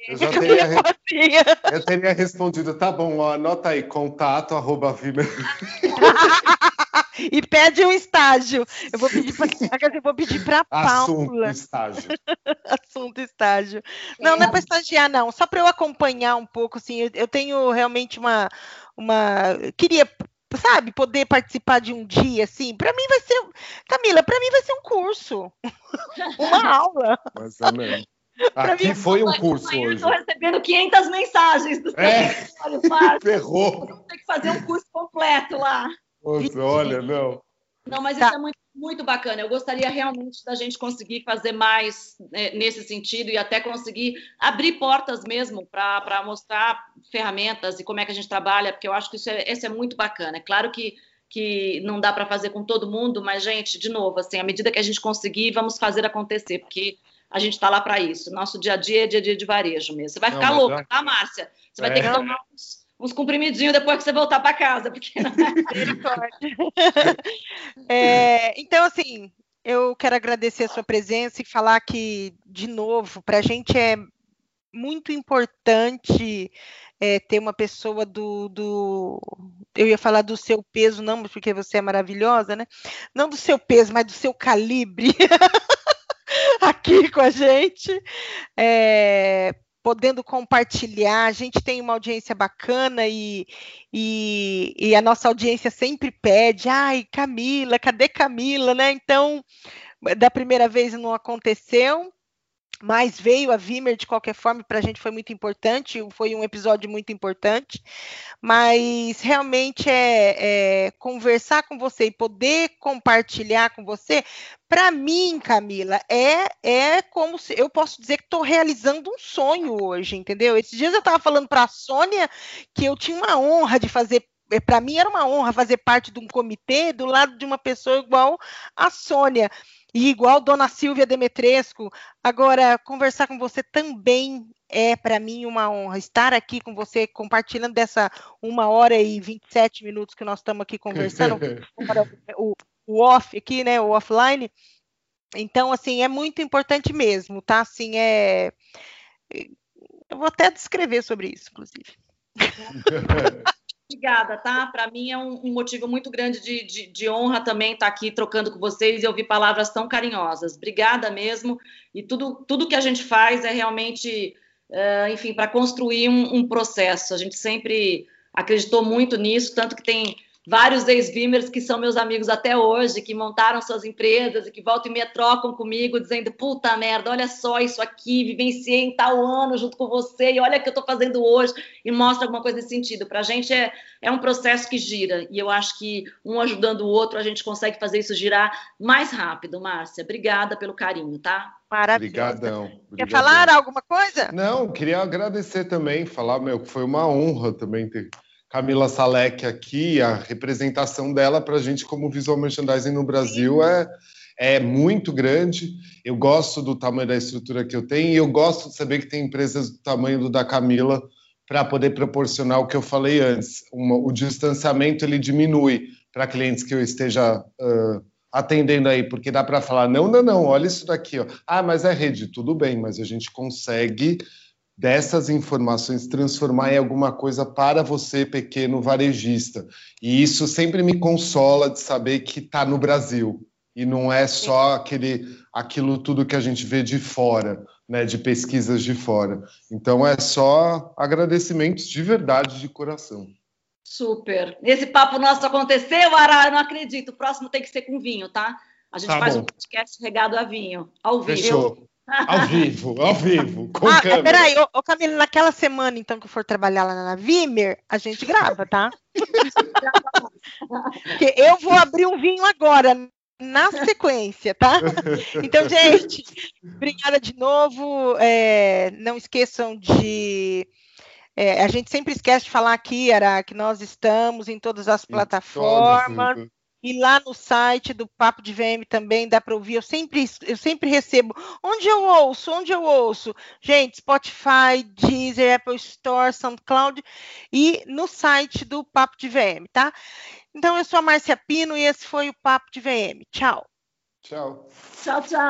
Eu já teria, é eu teria respondido, tá bom, ó, anota aí, contato arroba Vimer. E pede um estágio. Eu vou pedir para eu vou pedir para Paula. Assunto estágio. Assunto estágio. Não, não é para estagiar não, só para eu acompanhar um pouco assim. Eu, eu tenho realmente uma uma queria sabe, poder participar de um dia assim, para mim vai ser, Camila, para mim vai ser um curso, uma aula. Mas é mesmo. Aqui foi um curso hoje. Estou recebendo 500 mensagens do é. Ferrou. Tem que fazer um curso completo lá. Nossa, olha, não. Não, mas tá. isso é muito, muito bacana. Eu gostaria realmente da gente conseguir fazer mais né, nesse sentido e até conseguir abrir portas mesmo para mostrar ferramentas e como é que a gente trabalha, porque eu acho que isso é, isso é muito bacana. É claro que, que não dá para fazer com todo mundo, mas, gente, de novo, assim, à medida que a gente conseguir, vamos fazer acontecer, porque a gente está lá para isso. Nosso dia a dia é dia a dia de varejo mesmo. Você vai ficar Não, louca, já... tá, Márcia? Você vai é. ter que tomar uns, uns comprimidinhos depois que você voltar para casa. Porque... é, então, assim, eu quero agradecer a sua presença e falar que, de novo, para a gente é muito importante é, ter uma pessoa do, do. Eu ia falar do seu peso, não, porque você é maravilhosa, né? Não do seu peso, mas do seu calibre aqui com a gente. É, podendo compartilhar, a gente tem uma audiência bacana e, e, e, a nossa audiência sempre pede, ai, Camila, cadê Camila, né? Então, da primeira vez não aconteceu, mas veio a Vimer de qualquer forma, para a gente foi muito importante, foi um episódio muito importante, mas realmente é, é conversar com você e poder compartilhar com você, para mim, Camila, é, é como se eu posso dizer que estou realizando um sonho hoje, entendeu? Esses dias eu estava falando para a Sônia que eu tinha uma honra de fazer é, para mim era uma honra fazer parte de um comitê do lado de uma pessoa igual a Sônia. E igual Dona Silvia Demetresco, agora conversar com você também é para mim uma honra. Estar aqui com você, compartilhando dessa uma hora e 27 minutos que nós estamos aqui conversando, o, o off aqui, né? O offline. Então, assim, é muito importante mesmo, tá? Assim, é. Eu vou até descrever sobre isso, inclusive. Obrigada, tá? Para mim é um, um, motivo muito grande de, de, de honra também estar tá aqui trocando com vocês e ouvir palavras tão carinhosas. Obrigada mesmo. E tudo, tudo que a gente faz é realmente, uh, enfim, para construir um, um processo. A gente sempre acreditou muito nisso, tanto que tem vários ex-Vimers que são meus amigos até hoje, que montaram suas empresas e que voltam e me trocam comigo, dizendo: puta merda, olha só isso aqui, vivenciei em tal ano junto com você, e olha o que eu estou fazendo hoje, e mostra alguma coisa nesse sentido. Para a gente é, é um processo que gira, e eu acho que um ajudando o outro, a gente consegue fazer isso girar mais rápido, Márcia. Obrigada pelo carinho, tá? Maravilhoso. Obrigadão. Quer falar alguma coisa? Não, queria agradecer também, falar, meu, que foi uma honra também ter Camila Salek aqui, a representação dela para a gente como visual merchandising no Brasil é, é muito grande. Eu gosto do tamanho da estrutura que eu tenho e eu gosto de saber que tem empresas do tamanho do da Camila para poder proporcionar o que eu falei antes. Uma, o distanciamento ele diminui para clientes que eu esteja uh, atendendo aí, porque dá para falar, não, não, não, olha isso daqui, ó. Ah, mas é rede, tudo bem, mas a gente consegue dessas informações transformar em alguma coisa para você, pequeno varejista. E isso sempre me consola de saber que está no Brasil e não é só aquele, aquilo tudo que a gente vê de fora, né, de pesquisas de fora. Então é só agradecimentos de verdade, de coração. Super. Esse papo nosso aconteceu, Ara, eu não acredito. O próximo tem que ser com vinho, tá? A gente tá faz bom. um podcast regado a vinho, ao vivo. Fechou. Ao vivo, ao vivo, com ah, câmera. Peraí, ô, ô Camila, naquela semana, então, que eu for trabalhar lá na Vimer, a gente grava, tá? Porque eu vou abrir um vinho agora, na sequência, tá? Então, gente, obrigada de novo. É, não esqueçam de. É, a gente sempre esquece de falar aqui, Ara, que nós estamos em todas as plataformas. Todas, e lá no site do Papo de VM também dá para ouvir. Eu sempre, eu sempre recebo. Onde eu ouço? Onde eu ouço? Gente, Spotify, Deezer, Apple Store, SoundCloud e no site do Papo de VM, tá? Então, eu sou a Márcia Pino e esse foi o Papo de VM. Tchau. Tchau. Tchau, tchau.